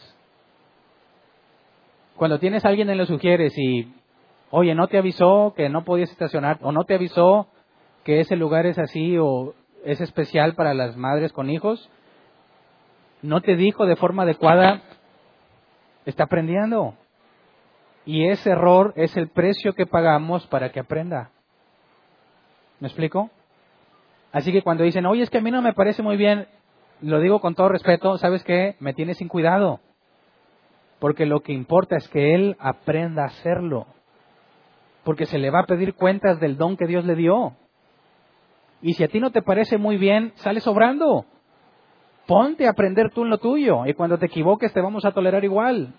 Cuando tienes a alguien en los sugieres y, oye, no te avisó que no podías estacionar, o no te avisó que ese lugar es así o es especial para las madres con hijos, no te dijo de forma adecuada, está aprendiendo. Y ese error es el precio que pagamos para que aprenda. ¿Me explico? Así que cuando dicen, oye, es que a mí no me parece muy bien, lo digo con todo respeto, ¿sabes qué? Me tiene sin cuidado. Porque lo que importa es que él aprenda a hacerlo. porque se le va a pedir cuentas del don que Dios le dio. Y si a ti no te parece muy bien, sale sobrando. Ponte a aprender tú en lo tuyo y cuando te equivoques te vamos a tolerar igual.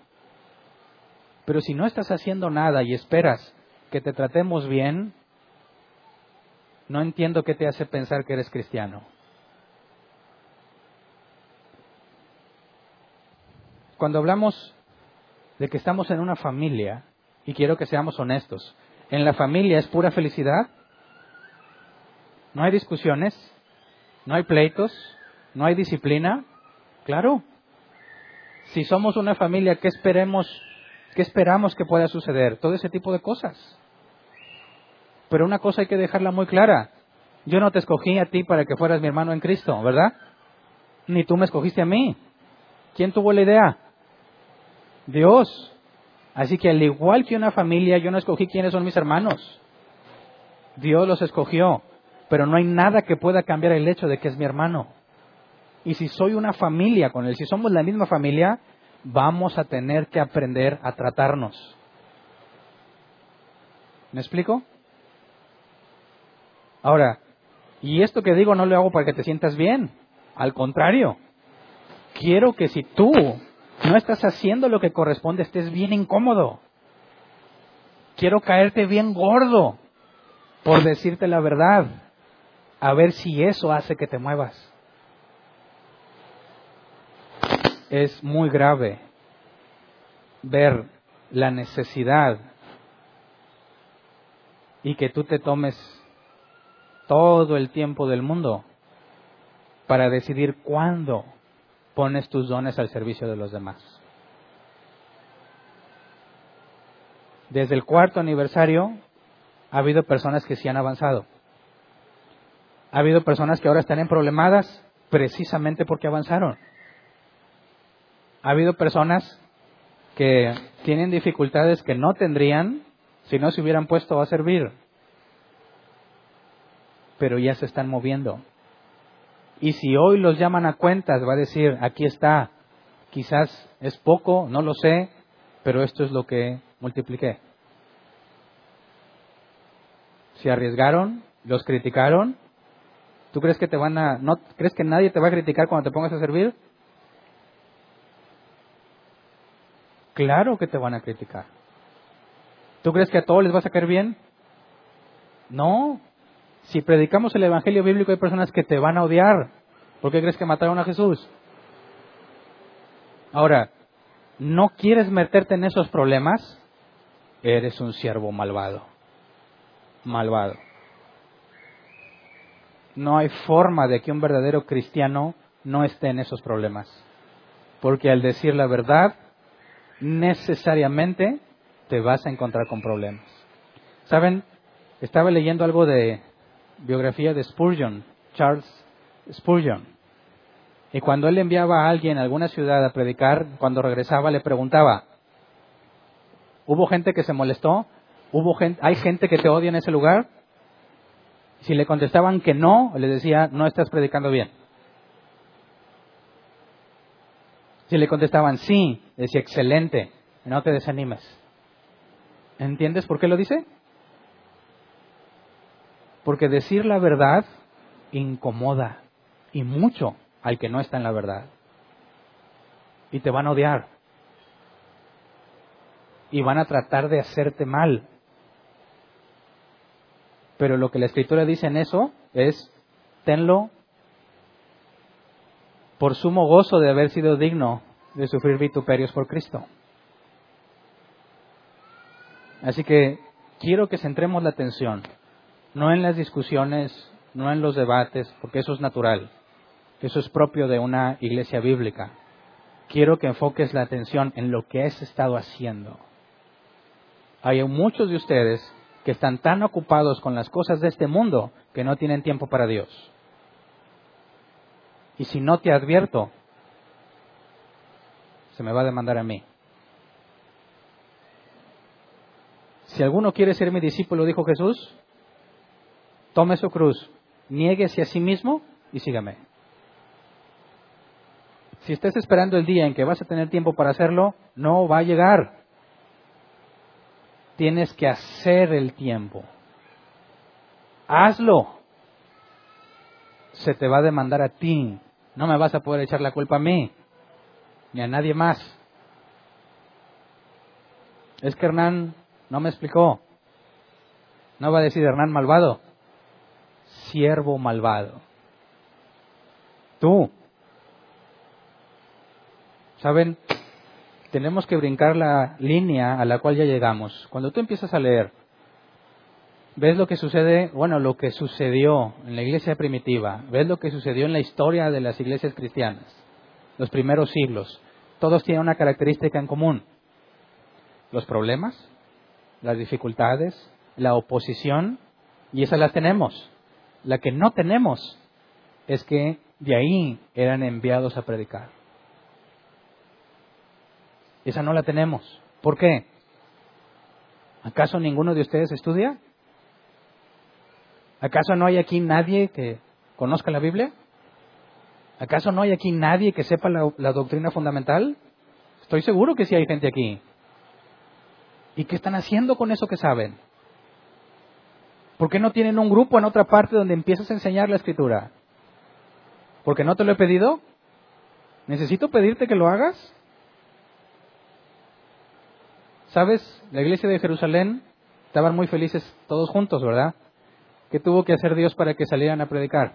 Pero si no estás haciendo nada y esperas que te tratemos bien, no entiendo qué te hace pensar que eres cristiano. Cuando hablamos de que estamos en una familia, y quiero que seamos honestos, ¿en la familia es pura felicidad? ¿No hay discusiones? ¿No hay pleitos? ¿No hay disciplina? Claro. Si somos una familia, ¿qué esperemos? ¿Qué esperamos que pueda suceder? Todo ese tipo de cosas. Pero una cosa hay que dejarla muy clara. Yo no te escogí a ti para que fueras mi hermano en Cristo, ¿verdad? Ni tú me escogiste a mí. ¿Quién tuvo la idea? Dios. Así que al igual que una familia, yo no escogí quiénes son mis hermanos. Dios los escogió. Pero no hay nada que pueda cambiar el hecho de que es mi hermano. Y si soy una familia con él, si somos la misma familia, vamos a tener que aprender a tratarnos. ¿Me explico? Ahora, y esto que digo no lo hago para que te sientas bien. Al contrario, quiero que si tú no estás haciendo lo que corresponde, estés bien incómodo. Quiero caerte bien gordo por decirte la verdad. A ver si eso hace que te muevas. Es muy grave ver la necesidad y que tú te tomes todo el tiempo del mundo para decidir cuándo pones tus dones al servicio de los demás. Desde el cuarto aniversario ha habido personas que sí han avanzado. Ha habido personas que ahora están en problemadas precisamente porque avanzaron. Ha habido personas que tienen dificultades que no tendrían si no se hubieran puesto a servir, pero ya se están moviendo. Y si hoy los llaman a cuentas, va a decir, aquí está, quizás es poco, no lo sé, pero esto es lo que multipliqué. Se arriesgaron, los criticaron. ¿Tú crees que te van a, no crees que nadie te va a criticar cuando te pongas a servir? Claro que te van a criticar. ¿Tú crees que a todos les va a sacar bien? No. Si predicamos el Evangelio bíblico hay personas que te van a odiar. ¿Por qué crees que mataron a Jesús? Ahora, ¿no quieres meterte en esos problemas? Eres un siervo malvado. Malvado. No hay forma de que un verdadero cristiano no esté en esos problemas. Porque al decir la verdad, necesariamente te vas a encontrar con problemas. Saben, estaba leyendo algo de biografía de Spurgeon, Charles Spurgeon. Y cuando él enviaba a alguien a alguna ciudad a predicar, cuando regresaba le preguntaba, ¿hubo gente que se molestó? ¿Hubo gente, ¿Hay gente que te odia en ese lugar? Si le contestaban que no, le decía, no estás predicando bien. Si le contestaban sí, decía excelente, no te desanimes. ¿Entiendes por qué lo dice? Porque decir la verdad incomoda y mucho al que no está en la verdad. Y te van a odiar. Y van a tratar de hacerte mal. Pero lo que la escritura dice en eso es, tenlo por sumo gozo de haber sido digno de sufrir vituperios por Cristo. Así que quiero que centremos la atención, no en las discusiones, no en los debates, porque eso es natural, eso es propio de una iglesia bíblica. Quiero que enfoques la atención en lo que has estado haciendo. Hay muchos de ustedes que están tan ocupados con las cosas de este mundo que no tienen tiempo para Dios. Y si no te advierto, se me va a demandar a mí. Si alguno quiere ser mi discípulo, dijo Jesús, tome su cruz, niéguese a sí mismo y sígame. Si estás esperando el día en que vas a tener tiempo para hacerlo, no va a llegar. tienes que hacer el tiempo. Hazlo. Se te va a demandar a ti. No me vas a poder echar la culpa a mí, ni a nadie más. Es que Hernán no me explicó. No va a decir Hernán malvado, siervo malvado. Tú. ¿Saben? Tenemos que brincar la línea a la cual ya llegamos. Cuando tú empiezas a leer, ves lo que sucede, bueno, lo que sucedió en la iglesia primitiva, ves lo que sucedió en la historia de las iglesias cristianas, los primeros siglos. Todos tienen una característica en común. Los problemas, las dificultades, la oposición, y esas las tenemos. La que no tenemos es que de ahí eran enviados a predicar. Esa no la tenemos. ¿Por qué? ¿Acaso ninguno de ustedes estudia? ¿Acaso no hay aquí nadie que conozca la Biblia? ¿Acaso no hay aquí nadie que sepa la, doctrina fundamental? Estoy seguro que sí hay gente aquí. ¿Y qué están haciendo con eso que saben? ¿Por qué no tienen un grupo en otra parte donde empiezas a enseñar la escritura? ¿Porque no te lo he pedido? ¿Necesito pedirte que lo hagas? ¿Sabes? La iglesia de Jerusalén estaban muy felices todos juntos, ¿verdad? ¿Qué tuvo que hacer Dios para que salieran a predicar?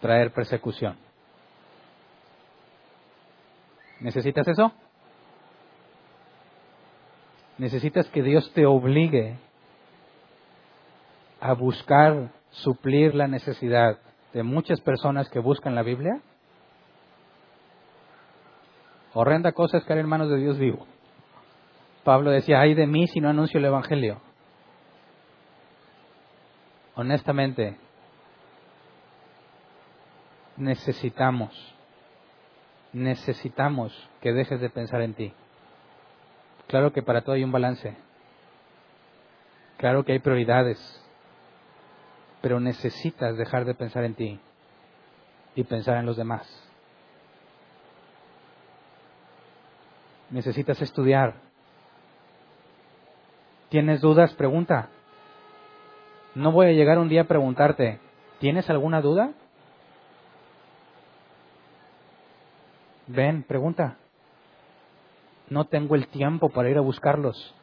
Traer persecución. ¿Necesitas eso? Necesitas que Dios te obligue a buscar suplir la necesidad de muchas personas que buscan la Biblia? Horrenda cosa es caer en manos de Dios vivo. Pablo decía, ay de mí si no anuncio el Evangelio. Honestamente, necesitamos, necesitamos que dejes de pensar en ti. Claro que para todo hay un balance. Claro que hay prioridades pero necesitas dejar de pensar en ti y pensar en los demás. Necesitas estudiar. ¿Tienes dudas? Pregunta. No voy a llegar un día a preguntarte, ¿tienes alguna duda? Ven, pregunta. No tengo el tiempo para ir a buscarlos,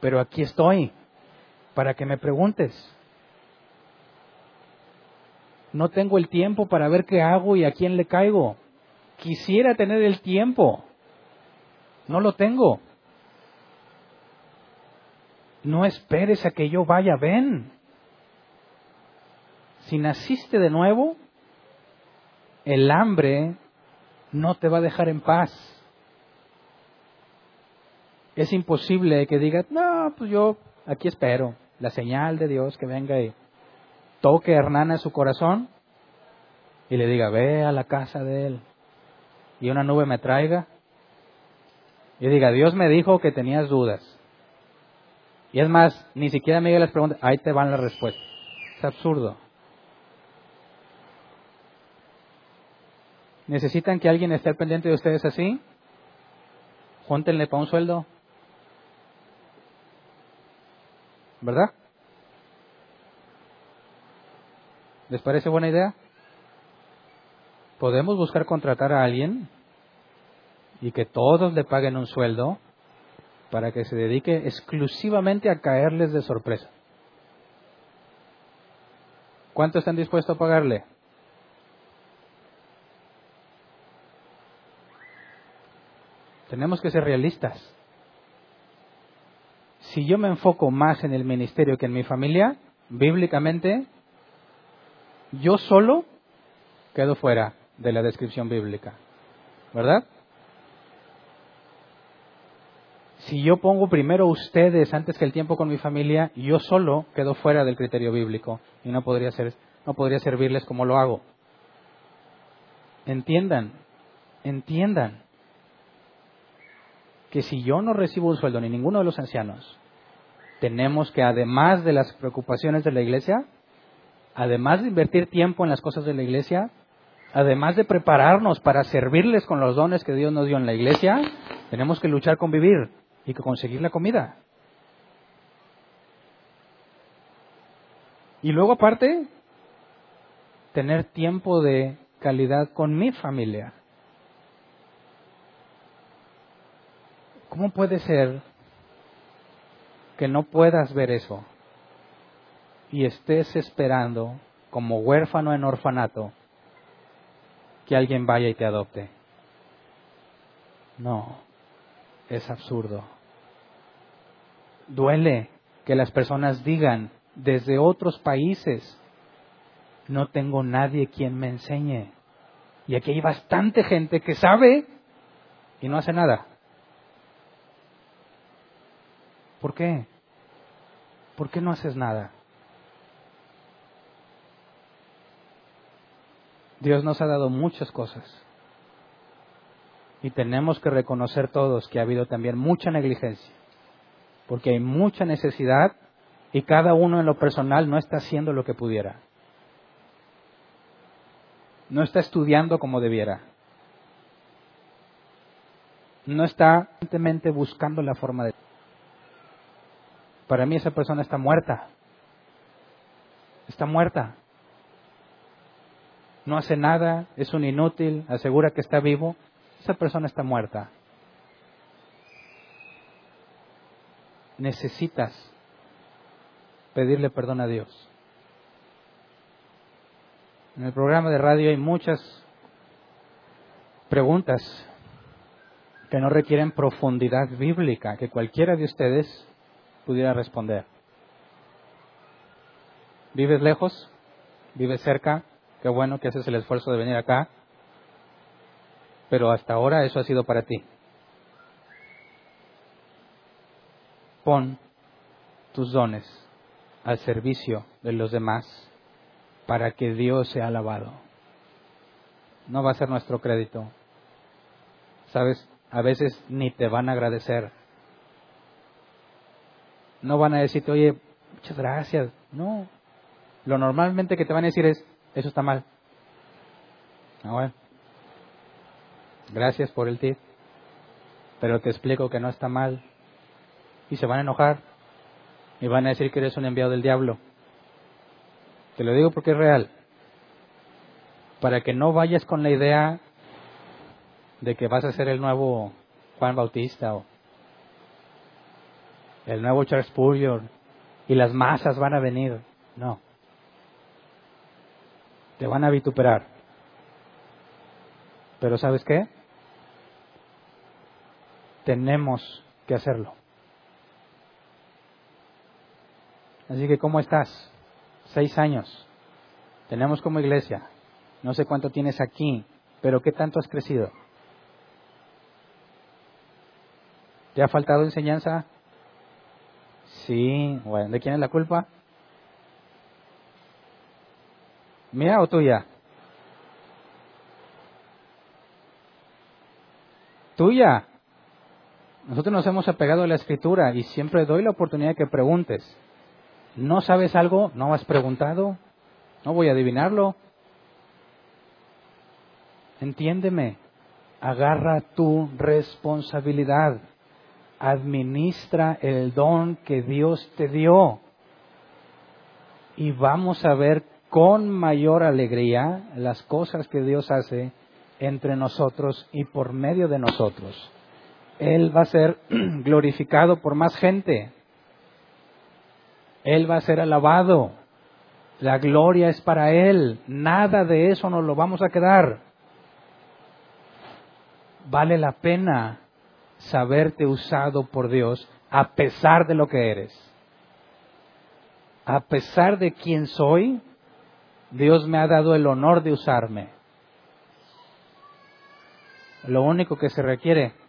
pero aquí estoy para que me preguntes. No tengo el tiempo para ver qué hago y a quién le caigo. Quisiera tener el tiempo. No lo tengo. No esperes a que yo vaya, ven. Si naciste de nuevo, el hambre no te va a dejar en paz. Es imposible que digas, no, pues yo aquí espero la señal de Dios que venga y toque a Hernán en su corazón y le diga, ve a la casa de él y una nube me traiga y diga, Dios me dijo que tenías dudas. Y es más, ni siquiera Miguel les pregunta, ahí te van las respuestas. Es absurdo. ¿Necesitan que alguien esté al pendiente de ustedes así? Júntenle para un sueldo. ¿Verdad? ¿Les parece buena idea? Podemos buscar contratar a alguien y que todos le paguen un sueldo para que se dedique exclusivamente a caerles de sorpresa. ¿Cuánto están dispuestos a pagarle? Tenemos que ser realistas. Si yo me enfoco más en el ministerio que en mi familia, bíblicamente yo solo quedo fuera de la descripción bíblica. ¿Verdad? Si yo pongo primero ustedes antes que el tiempo con mi familia, yo solo quedo fuera del criterio bíblico y no podría, ser, no podría servirles como lo hago. Entiendan, entiendan que si yo no recibo un sueldo ni ninguno de los ancianos, tenemos que además de las preocupaciones de la iglesia, además de invertir tiempo en las cosas de la iglesia, además de prepararnos para servirles con los dones que Dios nos dio en la iglesia, tenemos que luchar con vivir. Y conseguir la comida. Y luego aparte, tener tiempo de calidad con mi familia. ¿Cómo puede ser que no puedas ver eso y estés esperando como huérfano en orfanato que alguien vaya y te adopte? No, es absurdo. Duele que las personas digan desde otros países, no tengo nadie quien me enseñe. Y aquí hay bastante gente que sabe y no hace nada. ¿Por qué? ¿Por qué no haces nada? Dios nos ha dado muchas cosas. Y tenemos que reconocer todos que ha habido también mucha negligencia. Porque hay mucha necesidad y cada uno en lo personal no está haciendo lo que pudiera. No está estudiando como debiera. No está constantemente buscando la forma de... Para mí esa persona está muerta. Está muerta. No hace nada, es un inútil, asegura que está vivo. Esa persona está muerta. Necesitas pedirle perdón a Dios. En el programa de radio hay muchas preguntas que no requieren profundidad bíblica, que cualquiera de ustedes pudiera responder. ¿Vives lejos? ¿Vives cerca? Qué bueno que haces el esfuerzo de venir acá. Pero hasta ahora eso ha sido para ti. Pon tus dones al servicio de los demás para que Dios sea alabado. No va a ser nuestro crédito. Sabes, a veces ni te van a agradecer. No van a decirte, oye, muchas gracias. No. Lo normalmente que te van a decir es, eso está mal. Ah, bueno. Gracias por el tip. Pero te explico que no está mal. Y se van a enojar y van a decir que eres un enviado del diablo. Te lo digo porque es real. Para que no vayas con la idea de que vas a ser el nuevo Juan Bautista o el nuevo Charles Spurgeon y las masas van a venir. No. Te van a vituperar. Pero ¿sabes qué? Tenemos que hacerlo. Así que, ¿cómo estás? Seis años. Tenemos como iglesia. No sé cuánto tienes aquí, pero ¿qué tanto has crecido? ¿Te ha faltado enseñanza? Sí, bueno, ¿de quién es la culpa? ¿Mía o tuya? Tuya. Nosotros nos hemos apegado a la escritura y siempre doy la oportunidad de que preguntes. ¿No sabes algo? ¿No has preguntado? ¿No voy a adivinarlo? Entiéndeme, agarra tu responsabilidad, administra el don que Dios te dio y vamos a ver con mayor alegría las cosas que Dios hace entre nosotros y por medio de nosotros. Él va a ser glorificado por más gente. Él va a ser alabado. La gloria es para Él. Nada de eso nos lo vamos a quedar. Vale la pena saberte usado por Dios a pesar de lo que eres. A pesar de quién soy, Dios me ha dado el honor de usarme. Lo único que se requiere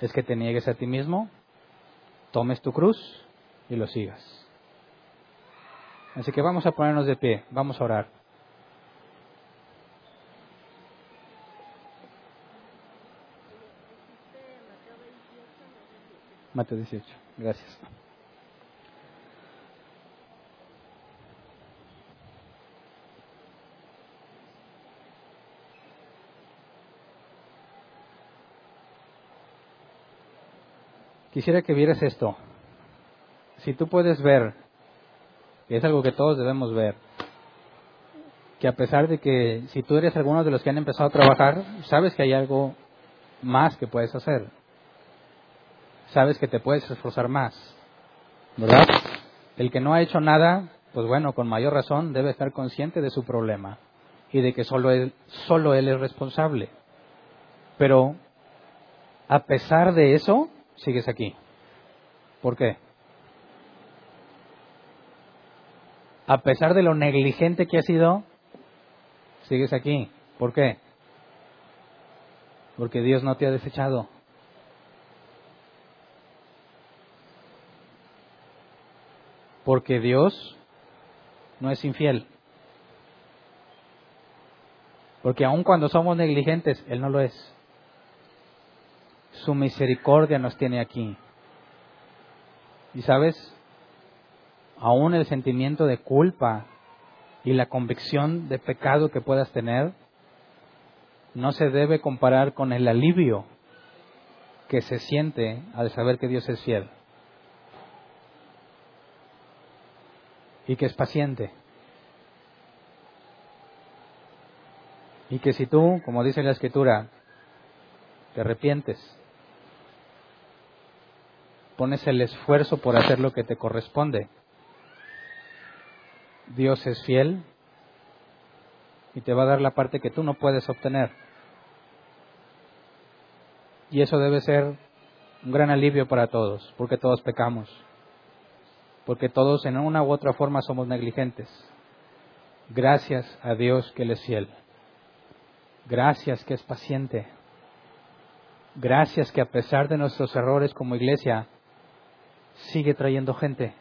es que te niegues a ti mismo, tomes tu cruz y lo sigas. Así que vamos a ponernos de pie, vamos a orar. Mateo 18, gracias. Quisiera que vieras esto. Si tú puedes ver, es algo que todos debemos ver, que a pesar de que si tú eres alguno de los que han empezado a trabajar, sabes que hay algo más que puedes hacer. Sabes que te puedes esforzar más. ¿Verdad? El que no ha hecho nada, pues bueno, con mayor razón debe estar consciente de su problema y de que solo él, solo él es responsable. Pero a pesar de eso, sigues aquí. ¿Por qué? A pesar de lo negligente que has sido, sigues aquí. ¿Por qué? Porque Dios no te ha desechado. Porque Dios no es infiel. Porque aun cuando somos negligentes, Él no lo es. Su misericordia nos tiene aquí. Y sabes, aún el sentimiento de culpa y la convicción de pecado que puedas tener no se debe comparar con el alivio que se siente al saber que Dios es fiel y que es paciente. Y que si tú, como dice la escritura, te arrepientes, pones el esfuerzo por hacer lo que te corresponde, Dios es fiel y te va a dar la parte que tú no puedes obtener. Y eso debe ser un gran alivio para todos, porque todos pecamos, porque todos en una u otra forma somos negligentes. Gracias a Dios que Él es fiel. Gracias que es paciente. Gracias que a pesar de nuestros errores como iglesia, sigue trayendo gente.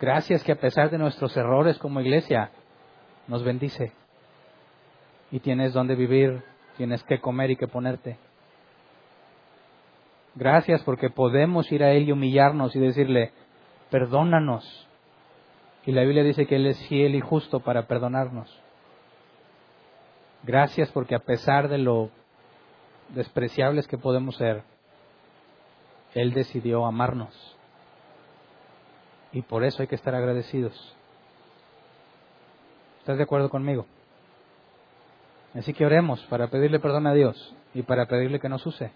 Gracias que a pesar de nuestros errores como iglesia, nos bendice. Y tienes donde vivir, tienes que comer y que ponerte. Gracias porque podemos ir a Él y humillarnos y decirle, perdónanos. Y la Biblia dice que Él es fiel y justo para perdonarnos. Gracias porque a pesar de lo despreciables que podemos ser, Él decidió amarnos. Y por eso hay que estar agradecidos. ¿Estás de acuerdo conmigo? Así que oremos para pedirle perdón a Dios y para pedirle que nos use.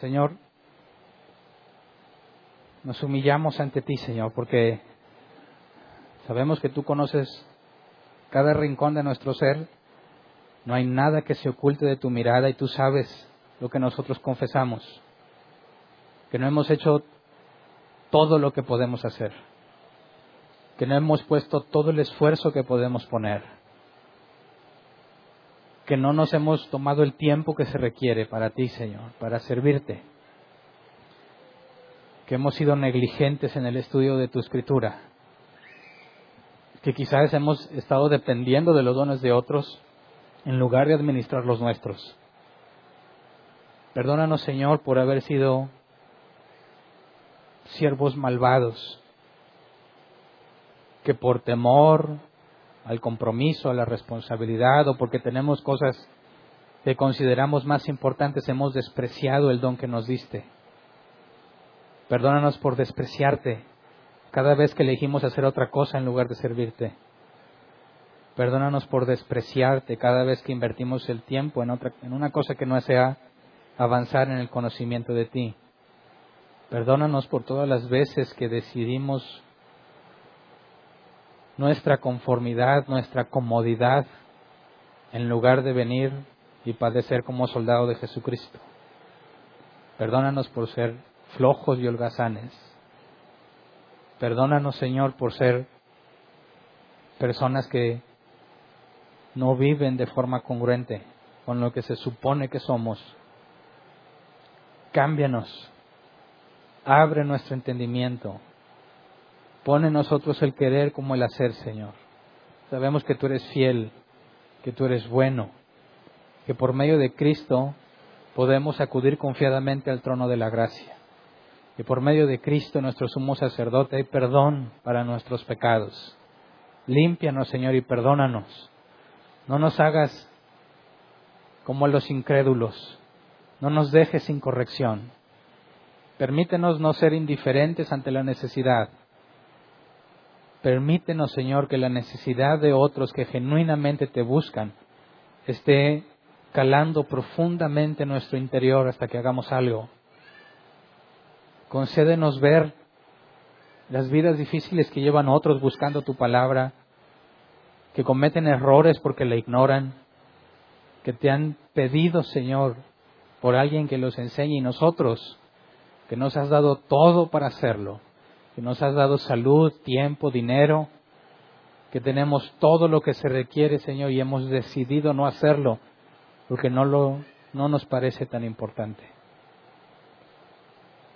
Señor, nos humillamos ante ti, Señor, porque sabemos que tú conoces cada rincón de nuestro ser. No hay nada que se oculte de tu mirada y tú sabes lo que nosotros confesamos, que no hemos hecho todo lo que podemos hacer que no hemos puesto todo el esfuerzo que podemos poner, que no nos hemos tomado el tiempo que se requiere para ti, Señor, para servirte, que hemos sido negligentes en el estudio de tu escritura, que quizás hemos estado dependiendo de los dones de otros en lugar de administrar los nuestros. Perdónanos, Señor, por haber sido siervos malvados, que por temor al compromiso, a la responsabilidad o porque tenemos cosas que consideramos más importantes, hemos despreciado el don que nos diste. Perdónanos por despreciarte cada vez que elegimos hacer otra cosa en lugar de servirte. Perdónanos por despreciarte cada vez que invertimos el tiempo en, otra, en una cosa que no sea avanzar en el conocimiento de ti. Perdónanos por todas las veces que decidimos nuestra conformidad, nuestra comodidad, en lugar de venir y padecer como soldado de Jesucristo. Perdónanos por ser flojos y holgazanes. Perdónanos, Señor, por ser personas que no viven de forma congruente con lo que se supone que somos. Cámbianos. Abre nuestro entendimiento. Pone en nosotros el querer como el hacer, Señor. Sabemos que tú eres fiel, que tú eres bueno, que por medio de Cristo podemos acudir confiadamente al trono de la gracia. Que por medio de Cristo, nuestro sumo sacerdote, hay perdón para nuestros pecados. Límpianos, Señor, y perdónanos. No nos hagas como los incrédulos. No nos dejes sin corrección. Permítenos no ser indiferentes ante la necesidad. Permítenos, Señor, que la necesidad de otros que genuinamente te buscan esté calando profundamente en nuestro interior hasta que hagamos algo. Concédenos ver las vidas difíciles que llevan otros buscando tu palabra, que cometen errores porque la ignoran, que te han pedido, Señor, por alguien que los enseñe y nosotros, que nos has dado todo para hacerlo, que nos has dado salud, tiempo, dinero, que tenemos todo lo que se requiere, Señor, y hemos decidido no hacerlo porque no, lo, no nos parece tan importante.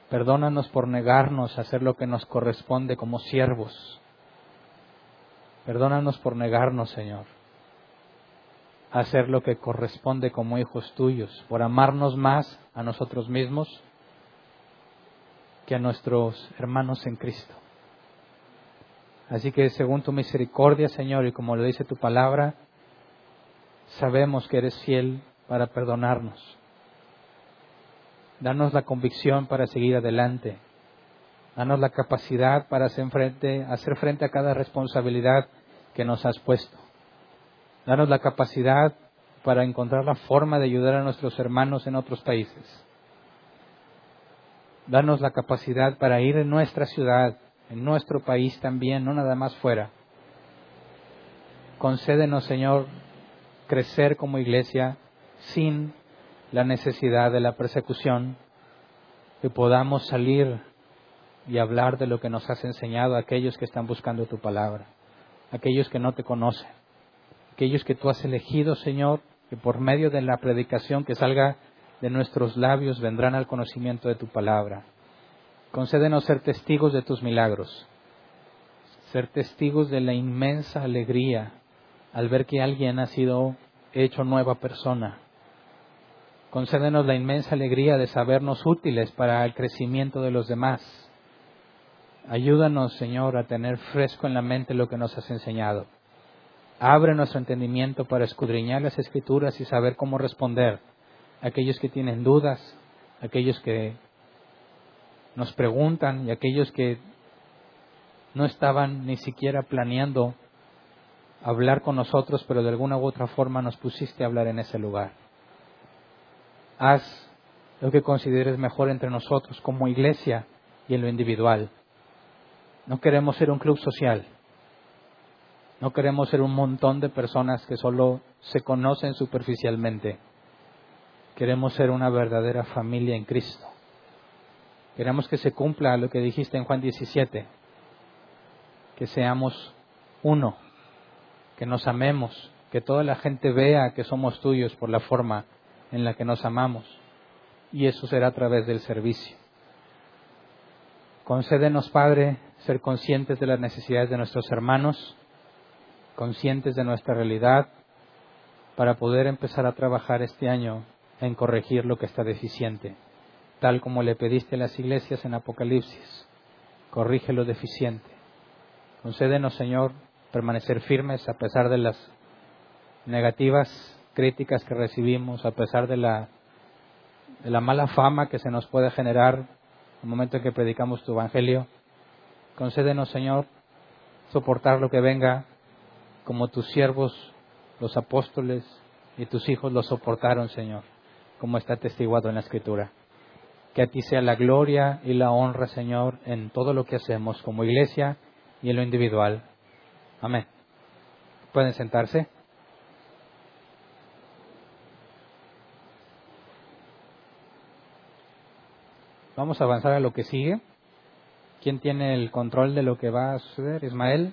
Perdónanos por negarnos a hacer lo que nos corresponde como siervos. Perdónanos por negarnos, Señor, a hacer lo que corresponde como hijos tuyos, por amarnos más a nosotros mismos que a nuestros hermanos en Cristo. Así que según tu misericordia, Señor, y como lo dice tu palabra, sabemos que eres fiel para perdonarnos. Danos la convicción para seguir adelante. Danos la capacidad para hacer frente, hacer frente a cada responsabilidad que nos has puesto. Danos la capacidad para encontrar la forma de ayudar a nuestros hermanos en otros países. Danos la capacidad para ir en nuestra ciudad, en nuestro país también, no nada más fuera. Concédenos, Señor, crecer como iglesia sin la necesidad de la persecución, que podamos salir y hablar de lo que nos has enseñado a aquellos que están buscando tu palabra, aquellos que no te conocen, aquellos que tú has elegido, Señor, que por medio de la predicación que salga de nuestros labios vendrán al conocimiento de tu palabra. Concédenos ser testigos de tus milagros, ser testigos de la inmensa alegría al ver que alguien ha sido hecho nueva persona, Concédenos la inmensa alegría de sabernos útiles para el crecimiento de los demás. Ayúdanos, Señor, a tener fresco en la mente lo que nos has enseñado. Abre nuestro entendimiento para escudriñar las escrituras y saber cómo responder aquellos que tienen dudas, aquellos que nos preguntan y aquellos que no estaban ni siquiera planeando hablar con nosotros, pero de alguna u otra forma nos pusiste a hablar en ese lugar haz lo que consideres mejor entre nosotros como iglesia y en lo individual. No queremos ser un club social. No queremos ser un montón de personas que solo se conocen superficialmente. Queremos ser una verdadera familia en Cristo. Queremos que se cumpla lo que dijiste en Juan 17, que seamos uno, que nos amemos, que toda la gente vea que somos tuyos por la forma en la que nos amamos, y eso será a través del servicio. Concédenos, Padre, ser conscientes de las necesidades de nuestros hermanos, conscientes de nuestra realidad, para poder empezar a trabajar este año en corregir lo que está deficiente, tal como le pediste a las iglesias en Apocalipsis. Corrige lo deficiente. Concédenos, Señor, permanecer firmes a pesar de las negativas críticas que recibimos, a pesar de la, de la mala fama que se nos puede generar en el momento en que predicamos tu Evangelio. Concédenos, Señor, soportar lo que venga como tus siervos, los apóstoles y tus hijos lo soportaron, Señor, como está testiguado en la Escritura. Que a ti sea la gloria y la honra, Señor, en todo lo que hacemos como iglesia y en lo individual. Amén. Pueden sentarse. Vamos a avanzar a lo que sigue. ¿Quién tiene el control de lo que va a suceder? Ismael.